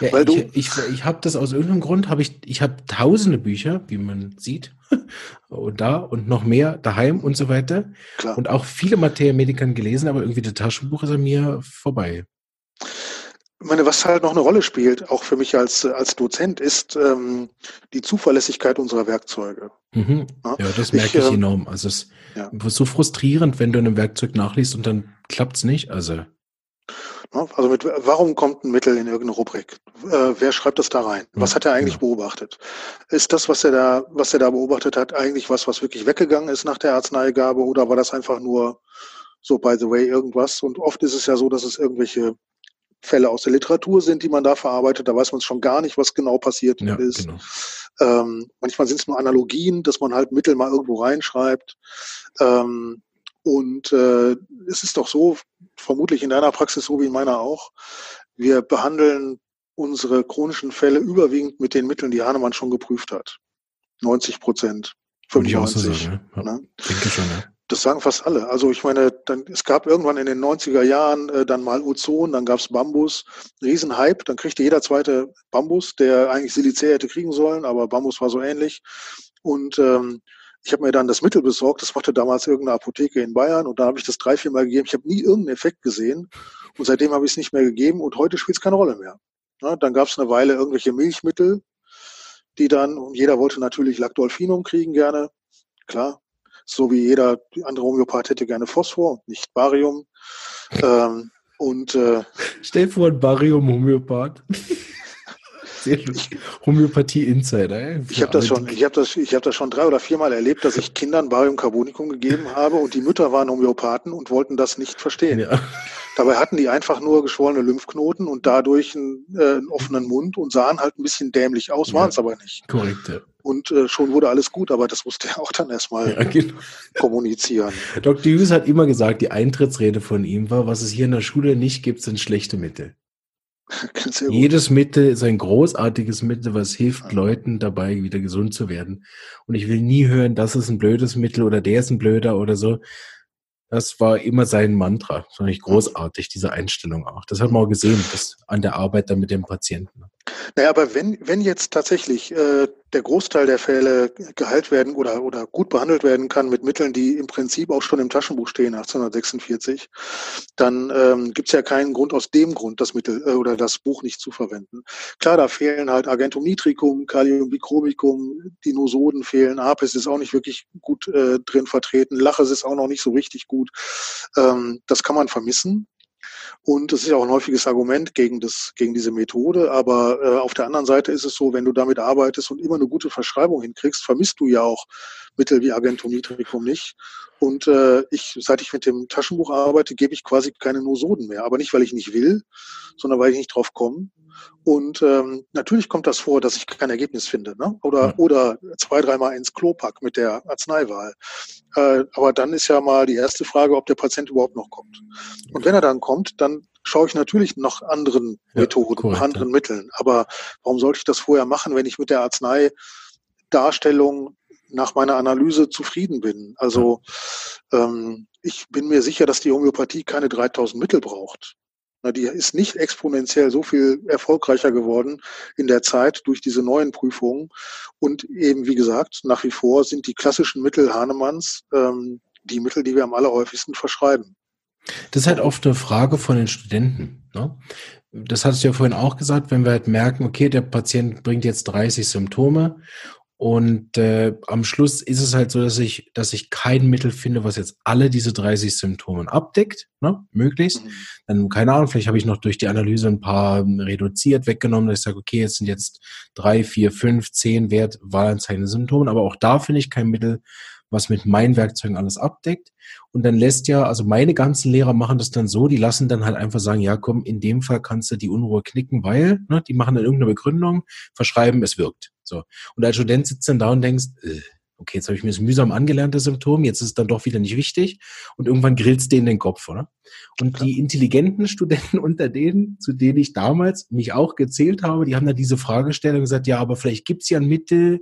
Ja, Weil ich du- ich, ich habe das aus irgendeinem Grund, habe ich, ich habe tausende Bücher, wie man sieht, und da und noch mehr daheim und so weiter. Klar. Und auch viele Materia Medikern gelesen, aber irgendwie das Taschenbuch ist an mir vorbei. Ich meine, was halt noch eine Rolle spielt, auch für mich als, als Dozent, ist ähm, die Zuverlässigkeit unserer Werkzeuge. Mhm. Ja, Ja, das ich, merke ich, ähm, enorm. Also es ja. ist so frustrierend, wenn du in einem Werkzeug nachliest und dann klappt's nicht. Also? Also mit, warum kommt ein Mittel in irgendeine Rubrik? Äh, wer schreibt das da rein? Was Ja, hat er eigentlich genau. beobachtet? Ist das, was er da, was er da beobachtet hat, eigentlich was, was wirklich weggegangen ist nach der Arzneigabe oder war das einfach nur so by the way irgendwas? Und oft ist es ja so, dass es irgendwelche Fälle aus der Literatur sind, die man da verarbeitet. Da weiß man schon gar nicht, was genau passiert ja, ist. genau. Ähm, manchmal sind es nur Analogien, dass man halt Mittel mal irgendwo reinschreibt. Ähm, und äh, es ist doch so, vermutlich in deiner Praxis so wie in meiner auch, wir behandeln unsere chronischen Fälle überwiegend mit den Mitteln, die Hahnemann schon geprüft hat. 90 Prozent, Würde ich auch so 95. sagen. Ja. Ja, ne? Denke schon, ja. Das sagen fast alle. Also ich meine, dann, es gab irgendwann in den 90er Jahren äh, dann mal Ozon, dann gab's Bambus, Riesenhype, dann kriegte jeder zweite Bambus, der eigentlich Silicea hätte kriegen sollen, aber Bambus war so ähnlich. Und ähm, ich habe mir dann das Mittel besorgt, das machte damals irgendeine Apotheke in Bayern und da habe ich das drei, vier Mal gegeben. Ich habe nie irgendeinen Effekt gesehen und seitdem habe ich es nicht mehr gegeben und heute spielt es keine Rolle mehr. Ja, dann gab's eine Weile irgendwelche Milchmittel, die dann, und jeder wollte natürlich Lactolfinum kriegen gerne, klar, so wie jeder andere Homöopath hätte gerne Phosphor, nicht Barium. Ähm, und äh, Stell vor, ein Barium-Homöopath. Sehr lustig. Homöopathie Insider. ey. ich habe das schon, ich habe das, ich habe das schon drei oder viermal erlebt, dass ich Kindern Barium Carbonicum gegeben habe und die Mütter waren Homöopathen und wollten das nicht verstehen. Ja. Dabei hatten die einfach nur geschwollene Lymphknoten und dadurch einen, äh, einen offenen Mund und sahen halt ein bisschen dämlich aus, waren es aber nicht. Korrekt, ja. Und äh, schon wurde alles gut, aber das musste er auch dann erstmal ja genau. kommunizieren. Dr. Hughes hat immer gesagt, die Eintrittsrede von ihm war, was es hier in der Schule nicht gibt, sind schlechte Mittel. Jedes Mittel ist ein großartiges Mittel, was hilft Leuten dabei, wieder gesund zu werden. Und ich will nie hören, das ist ein blödes Mittel oder der ist ein blöder oder so. Das war immer sein Mantra. Das fand ich großartig, diese Einstellung auch. Das hat man auch gesehen, das an der Arbeit dann mit dem Patienten. Naja, aber wenn, wenn jetzt tatsächlich äh, der Großteil der Fälle geheilt werden oder, oder gut behandelt werden kann mit Mitteln, die im Prinzip auch schon im Taschenbuch stehen, 1846, dann ähm, gibt es ja keinen Grund aus dem Grund, das Mittel äh, oder das Buch nicht zu verwenden. Klar, da fehlen halt Argentum nitricum, Kalium bichromicum, die Nosoden fehlen, Apis ist auch nicht wirklich gut äh, drin vertreten, Laches ist auch noch nicht so richtig gut. Ähm, das kann man vermissen. Und das ist ja auch ein häufiges Argument gegen, das, gegen diese Methode. Aber äh, auf der anderen Seite ist es so, wenn du damit arbeitest und immer eine gute Verschreibung hinkriegst, vermisst du ja auch Mittel wie Argentum nitricum nicht. Und äh, ich, seit ich mit dem Taschenbuch arbeite, gebe ich quasi keine Nosoden mehr. Aber nicht, weil ich nicht will, sondern weil ich nicht drauf komme. Und ähm, natürlich kommt das vor, dass ich kein Ergebnis finde. Ne? Oder, Ja. oder zwei, dreimal ins Klo pack mit der Arzneiwahl. Äh, aber dann ist ja mal die erste Frage, ob der Patient überhaupt noch kommt. Und wenn er dann kommt, dann schaue ich natürlich nach anderen Ja, Methoden, korrekt, anderen Mitteln. Aber warum sollte ich das vorher machen, wenn ich mit der Arzneidarstellung nach meiner Analyse zufrieden bin? Also ähm, ich bin mir sicher, dass die Homöopathie keine 3000 Mittel braucht. Na, die ist nicht exponentiell so viel erfolgreicher geworden in der Zeit durch diese neuen Prüfungen. Und eben, wie gesagt, nach wie vor sind die klassischen Mittel Hahnemanns ähm, die Mittel, die wir am allerhäufigsten verschreiben. Das ist halt oft eine Frage von den Studenten. Ne? Das hattest du ja vorhin auch gesagt, wenn wir halt merken, okay, der Patient bringt jetzt 30 Symptome und äh, am Schluss ist es halt so, dass ich, dass ich kein Mittel finde, was jetzt alle diese 30 Symptome abdeckt, ne? möglichst. Dann, keine Ahnung, vielleicht habe ich noch durch die Analyse ein paar ähm, reduziert, weggenommen, dass ich sage, okay, jetzt sind jetzt drei, vier, fünf, zehn Wert Wahlanzeigende Symptome, aber auch da finde ich kein Mittel, was mit meinen Werkzeugen alles abdeckt. Und dann lässt ja, also meine ganzen Lehrer machen das dann so, die lassen dann halt einfach sagen, ja komm, in dem Fall kannst du die Unruhe knicken, weil, ne, die machen dann irgendeine Begründung, verschreiben, es wirkt. So. Und als Student sitzt dann da und denkst, äh, okay, jetzt habe ich mir das mühsam angelernte Symptom, jetzt ist es dann doch wieder nicht wichtig und irgendwann grillt's denen den Kopf, oder? Und die intelligenten Studenten unter denen, zu denen ich damals mich auch gezählt habe, die haben dann diese Fragestellung gesagt, ja, aber vielleicht gibt's ja ein Mittel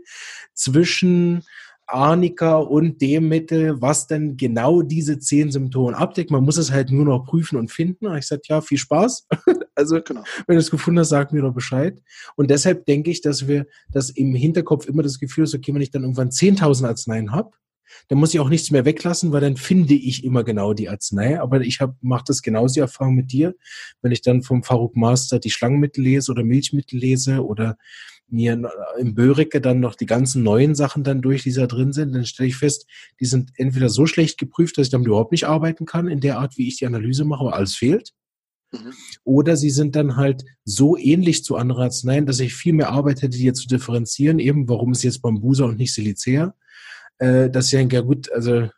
zwischen Arnika und dem Mittel, was denn genau diese zehn Symptome abdeckt. Man muss es halt nur noch prüfen und finden. Und ich sagte, ja, viel Spaß. also, genau. wenn du es gefunden hast, sag mir doch Bescheid. Und deshalb denke ich, dass wir das im Hinterkopf immer das Gefühl ist, okay, wenn ich dann irgendwann 10.000 Arzneien habe, dann muss ich auch nichts mehr weglassen, weil dann finde ich immer genau die Arznei. Aber ich mache das genauso die Erfahrung mit dir, wenn ich dann vom Faruk Master die Schlangenmittel lese oder Milchmittel lese oder mir im Böricke dann noch die ganzen neuen Sachen dann durch, die da drin sind, dann stelle ich fest, die sind entweder so schlecht geprüft, dass ich damit überhaupt nicht arbeiten kann, in der Art, wie ich die Analyse mache, aber alles fehlt. Mhm. Oder sie sind dann halt so ähnlich zu anderen Arzneien, dass ich viel mehr Arbeit hätte, die jetzt zu differenzieren, eben warum ist jetzt Bambusa und nicht Silicea, äh, dass ich denke, ja gut, also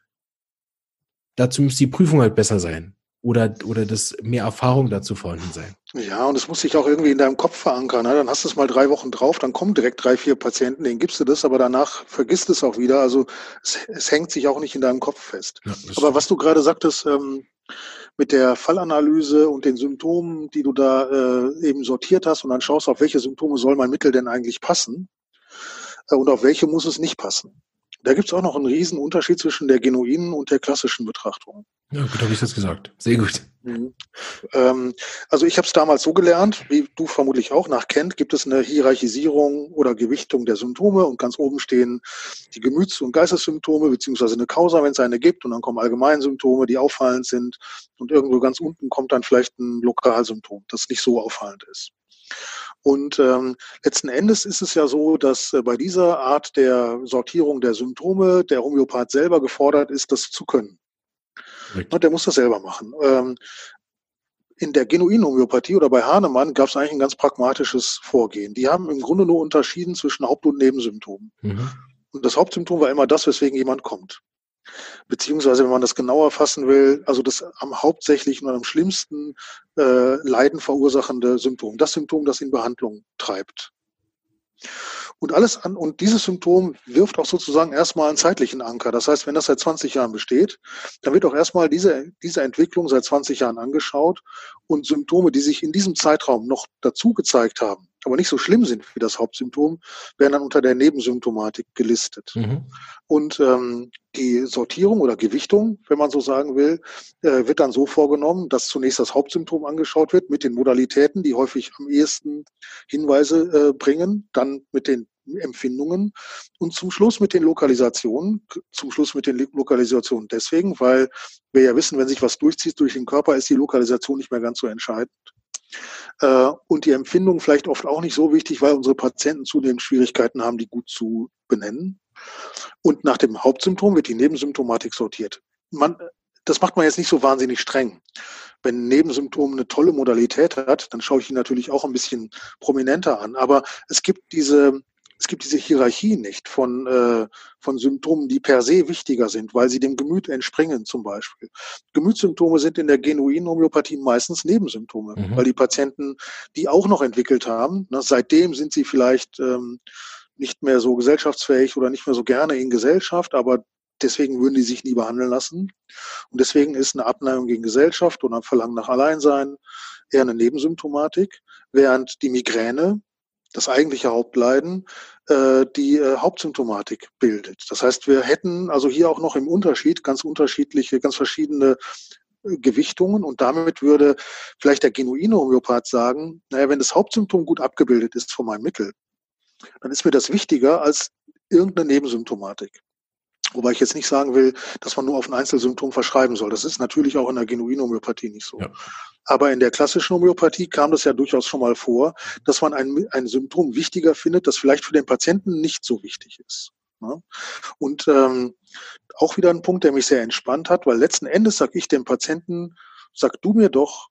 dazu müsste die Prüfung halt besser sein oder, oder das mehr Erfahrung dazu vorhanden sein. Ja, und es muss sich auch irgendwie in deinem Kopf verankern. Ne? Dann hast du es mal drei Wochen drauf, dann kommen direkt drei, vier Patienten, denen gibst du das, aber danach vergisst es auch wieder. Also es, es hängt sich auch nicht in deinem Kopf fest. Ja, aber was du gerade sagtest, ähm, mit der Fallanalyse und den Symptomen, die du da äh, eben sortiert hast und dann schaust, auf welche Symptome soll mein Mittel denn eigentlich passen äh, und auf welche muss es nicht passen. Da gibt es auch noch einen riesen Unterschied zwischen der genuinen und der klassischen Betrachtung. Ja, gut, habe ich das gesagt. Sehr gut. Mhm. Ähm, also ich habe es damals so gelernt, wie du vermutlich auch nach Kent, gibt es eine Hierarchisierung oder Gewichtung der Symptome und ganz oben stehen die Gemüts- und Geistessymptome beziehungsweise eine Causa, wenn es eine gibt und dann kommen Allgemeinsymptome, die auffallend sind und irgendwo ganz unten kommt dann vielleicht ein Lokalsymptom, das nicht so auffallend ist. Und ähm, letzten Endes ist es ja so, dass äh, bei dieser Art der Sortierung der Symptome der Homöopath selber gefordert ist, das zu können. Richtig. Der muss das selber machen. Ähm, in der genuinen Homöopathie oder bei Hahnemann gab es eigentlich ein ganz pragmatisches Vorgehen. Die haben im Grunde nur unterschieden zwischen Haupt- und Nebensymptomen. Mhm. Und das Hauptsymptom war immer das, weswegen jemand kommt. Beziehungsweise, wenn man das genauer fassen will, also das am hauptsächlichen und am schlimmsten äh, Leiden verursachende Symptom, das Symptom, das in Behandlung treibt. Und alles an, und dieses Symptom wirft auch sozusagen erstmal einen zeitlichen Anker. Das heißt, wenn das seit 20 Jahren besteht, dann wird auch erstmal diese, diese Entwicklung seit 20 Jahren angeschaut und Symptome, die sich in diesem Zeitraum noch dazu gezeigt haben, aber nicht so schlimm sind wie das Hauptsymptom, werden dann unter der Nebensymptomatik gelistet. Mhm. Und ähm, die Sortierung oder Gewichtung, wenn man so sagen will, äh, wird dann so vorgenommen, dass zunächst das Hauptsymptom angeschaut wird mit den Modalitäten, die häufig am ehesten Hinweise äh, bringen, dann mit den Empfindungen und zum Schluss mit den Lokalisationen. Zum Schluss mit den Lokalisationen deswegen, weil wir ja wissen, wenn sich was durchzieht durch den Körper, ist die Lokalisation nicht mehr ganz so entscheidend. Äh, und die Empfindung vielleicht oft auch nicht so wichtig, weil unsere Patienten zunehmend Schwierigkeiten haben, die gut zu benennen. Und nach dem Hauptsymptom wird die Nebensymptomatik sortiert. Man, das macht man jetzt nicht so wahnsinnig streng. Wenn ein Nebensymptom eine tolle Modalität hat, dann schaue ich ihn natürlich auch ein bisschen prominenter an. Aber es gibt diese es gibt diese Hierarchie nicht von, äh, von Symptomen, die per se wichtiger sind, weil sie dem Gemüt entspringen zum Beispiel. Gemütssymptome sind in der genuinen Homöopathie meistens Nebensymptome, mhm. weil die Patienten die auch noch entwickelt haben. Ne, seitdem sind sie vielleicht ähm, nicht mehr so gesellschaftsfähig oder nicht mehr so gerne in Gesellschaft, aber deswegen würden die sich nie behandeln lassen. Und deswegen ist eine Abneigung gegen Gesellschaft und ein Verlangen nach Alleinsein eher eine Nebensymptomatik, während die Migräne das eigentliche Hauptleiden äh, die äh, Hauptsymptomatik bildet. Das heißt, wir hätten also hier auch noch im Unterschied ganz unterschiedliche, ganz verschiedene äh, Gewichtungen und damit würde vielleicht der genuine Homöopath sagen, naja, wenn das Hauptsymptom gut abgebildet ist von meinem Mittel, dann ist mir das wichtiger als irgendeine Nebensymptomatik. Wobei ich jetzt nicht sagen will, dass man nur auf ein Einzelsymptom verschreiben soll. Das ist natürlich auch in der genuinen Homöopathie nicht so. Ja. Aber in der klassischen Homöopathie kam das ja durchaus schon mal vor, dass man ein, ein Symptom wichtiger findet, das vielleicht für den Patienten nicht so wichtig ist. Ne? Und ähm, auch wieder ein Punkt, der mich sehr entspannt hat, weil letzten Endes sage ich dem Patienten, sag du mir doch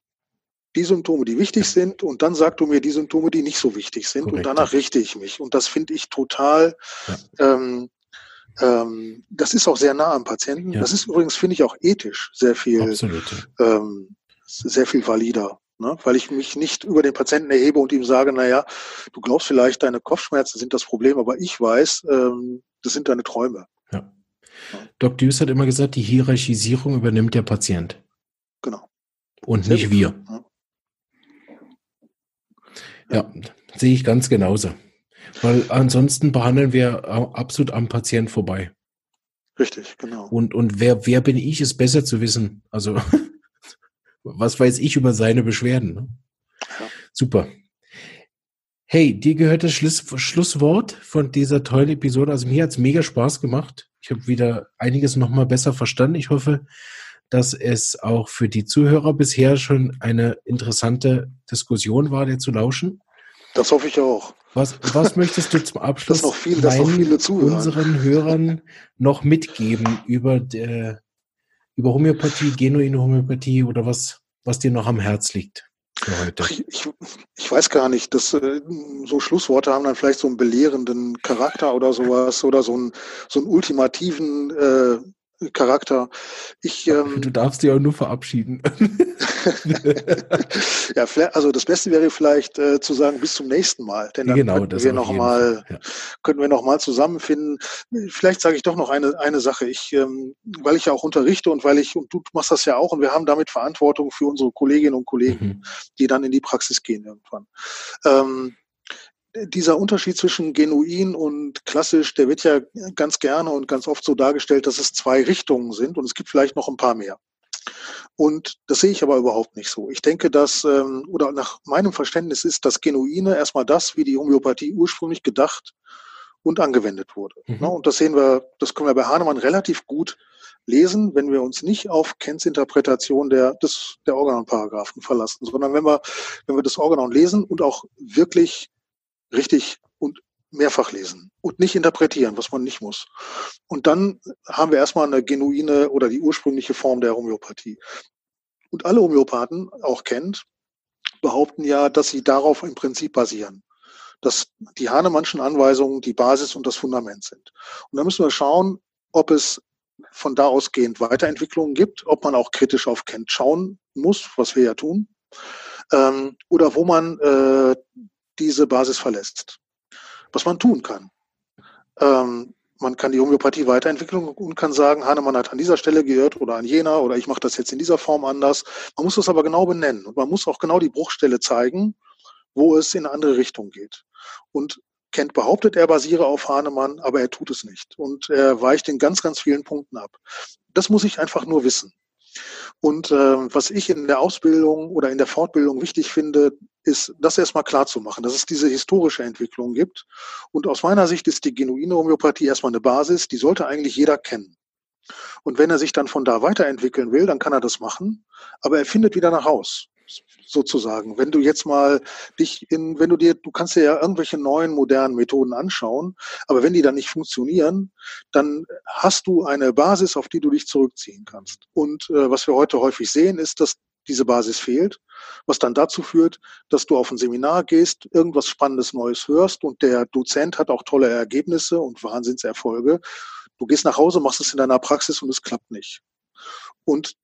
die Symptome, die wichtig sind, und dann sag du mir die Symptome, die nicht so wichtig sind, Korrekt. und danach richte ich mich. Und das finde ich total ja. ähm, ähm, das ist auch sehr nah am Patienten. Ja. Das ist übrigens, finde ich, auch ethisch sehr viel, ähm, sehr viel valider. Ne? Weil ich mich nicht über den Patienten erhebe und ihm sage, naja, du glaubst vielleicht, deine Kopfschmerzen sind das Problem, aber ich weiß, ähm, das sind deine Träume. Doc Düs hat immer gesagt, die Hierarchisierung übernimmt der Patient. Genau. Und Sehr nicht gut. wir. Ja. ja, sehe ich ganz genauso. Weil ansonsten behandeln wir absolut am Patient vorbei. Richtig, genau. Und, und wer, wer bin ich, ist besser zu wissen. Also, was weiß ich über seine Beschwerden? Ne? Ja. Super. Hey, dir gehört das Schluss, Schlusswort von dieser tollen Episode. Also mir hat es mega Spaß gemacht. Ich habe wieder einiges nochmal besser verstanden. Ich hoffe, dass es auch für die Zuhörer bisher schon eine interessante Diskussion war, dir zu lauschen. Das hoffe ich auch. Was, was möchtest du zum Abschluss noch viel, zuhören. unseren Hörern noch mitgeben über, der, über Homöopathie, genuine Homöopathie oder was, was dir noch am Herz liegt? Ach, ich, ich, ich, weiß gar nicht, dass äh, so Schlussworte haben dann vielleicht so einen belehrenden Charakter oder sowas oder so einen, so einen ultimativen äh, Charakter. Ich, ähm, du darfst dich auch nur verabschieden. ja, also das Beste wäre vielleicht äh, zu sagen, bis zum nächsten Mal. Denn dann genau, könnten, wir noch mal, ja. könnten wir noch mal zusammenfinden. Vielleicht sage ich doch noch eine, eine Sache. Ich, ähm, weil ich ja auch unterrichte und weil ich, und du machst das ja auch, und wir haben damit Verantwortung für unsere Kolleginnen und Kollegen, mhm. die dann in die Praxis gehen irgendwann. Ähm, dieser Unterschied zwischen genuin und klassisch, der wird ja ganz gerne und ganz oft so dargestellt, dass es zwei Richtungen sind und es gibt vielleicht noch ein paar mehr. Und das sehe ich aber überhaupt nicht so. Ich denke, dass, ähm, oder nach meinem Verständnis ist das Genuine erstmal das, wie die Homöopathie ursprünglich gedacht und angewendet wurde. Mhm. Ne, und das sehen wir, das können wir bei Hahnemann relativ gut lesen, wenn wir uns nicht auf Kents Interpretation der, des, der Organon-Paragraphen verlassen, sondern wenn wir, wenn wir das Organon lesen und auch wirklich richtig und mehrfach lesen und nicht interpretieren, was man nicht muss. Und dann haben wir erstmal eine genuine oder die ursprüngliche Form der Homöopathie. Und alle Homöopathen, auch kennt, behaupten ja, dass sie darauf im Prinzip basieren. Dass die Hahnemannschen Anweisungen die Basis und das Fundament sind. Und da müssen wir schauen, ob es von da ausgehend Weiterentwicklungen gibt, ob man auch kritisch auf Kent schauen muss, was wir ja tun, ähm, oder wo man äh, diese Basis verlässt. Was man tun kann. Ähm, man kann die Homöopathie weiterentwickeln und kann sagen, Hahnemann hat an dieser Stelle geirrt oder an jener oder ich mache das jetzt in dieser Form anders. Man muss das aber genau benennen und man muss auch genau die Bruchstelle zeigen, wo es in eine andere Richtung geht. Und Kent behauptet, er basiere auf Hahnemann, aber er tut es nicht. Und er weicht in ganz, ganz vielen Punkten ab. Das muss ich einfach nur wissen. Und äh, was ich in der Ausbildung oder in der Fortbildung wichtig finde, ist, das erstmal klar zu machen, dass es diese historische Entwicklung gibt. Und aus meiner Sicht ist die genuine Homöopathie erstmal eine Basis, die sollte eigentlich jeder kennen. Und wenn er sich dann von da weiterentwickeln will, dann kann er das machen, aber er findet wieder nach Haus sozusagen. Wenn du jetzt mal dich in, wenn du dir, du kannst dir ja irgendwelche neuen modernen Methoden anschauen, aber wenn die dann nicht funktionieren, dann hast du eine Basis, auf die du dich zurückziehen kannst. Und äh, was wir heute häufig sehen, ist, dass diese Basis fehlt, was dann dazu führt, dass du auf ein Seminar gehst, irgendwas Spannendes Neues hörst und der Dozent hat auch tolle Ergebnisse und Wahnsinnserfolge. Du gehst nach Hause, machst es in deiner Praxis und es klappt nicht. Und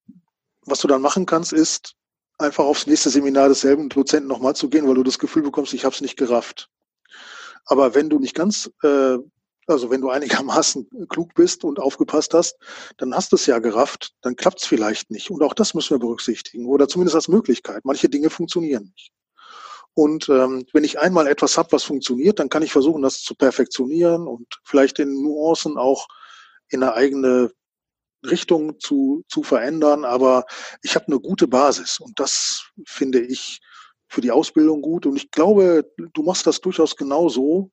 was du dann machen kannst, ist einfach aufs nächste Seminar desselben Dozenten nochmal zu gehen, weil du das Gefühl bekommst, ich habe es nicht gerafft. Aber wenn du nicht ganz, äh, also wenn du einigermaßen klug bist und aufgepasst hast, dann hast du es ja gerafft, dann klappt es vielleicht nicht. Und auch das müssen wir berücksichtigen oder zumindest als Möglichkeit. Manche Dinge funktionieren nicht. Und ähm, wenn ich einmal etwas habe, was funktioniert, dann kann ich versuchen, das zu perfektionieren und vielleicht in Nuancen auch in eine eigene Richtung zu, zu verändern, aber ich habe eine gute Basis und das finde ich für die Ausbildung gut und ich glaube, du machst das durchaus genauso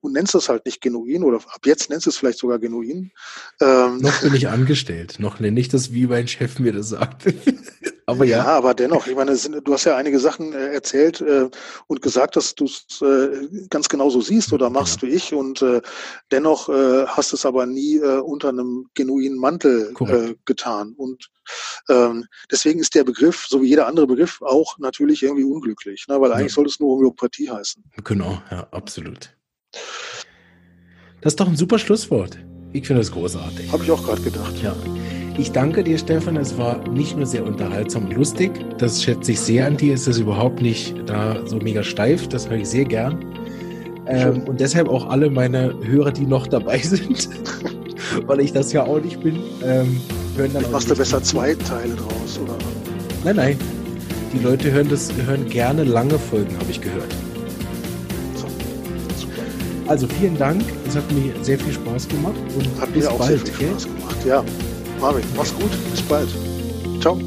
und nennst das halt nicht genuin oder ab jetzt nennst du es vielleicht sogar genuin. Ähm, noch bin ich angestellt, noch nenne ich das, wie mein Chef mir das sagt. aber ja. Ja, aber dennoch, ich meine, du hast ja einige Sachen äh, erzählt äh, und gesagt, dass du es äh, ganz genauso siehst oder machst ja. wie ich und dennoch hast es aber nie unter einem genuinen Mantel äh, getan und ähm, deswegen ist der Begriff, so wie jeder andere Begriff, auch natürlich irgendwie unglücklich, ne? weil eigentlich ja. soll es nur Homöopathie heißen. Genau, ja, absolut. Das ist doch ein super Schlusswort. Ich finde das großartig. Habe ich auch gerade gedacht. Ja. Ich danke dir, Stefan. Es war nicht nur sehr unterhaltsam und lustig. Das schätze ich sehr an dir. Es ist überhaupt nicht da so mega steif. Das höre ich sehr gern. Ähm, und deshalb auch alle meine Hörer, die noch dabei sind. weil ich das ja auch nicht bin. Ähm, hören dann machst du besser zwei Teile draus, oder? Nein, nein. Die Leute hören das, hören gerne lange Folgen, habe ich gehört. So, super. Also vielen Dank. Es hat mir sehr viel Spaß gemacht und hat bis mir auch bald, sehr viel Spaß gemacht. Ja, Marvin, mach's gut. Bis bald. Ciao.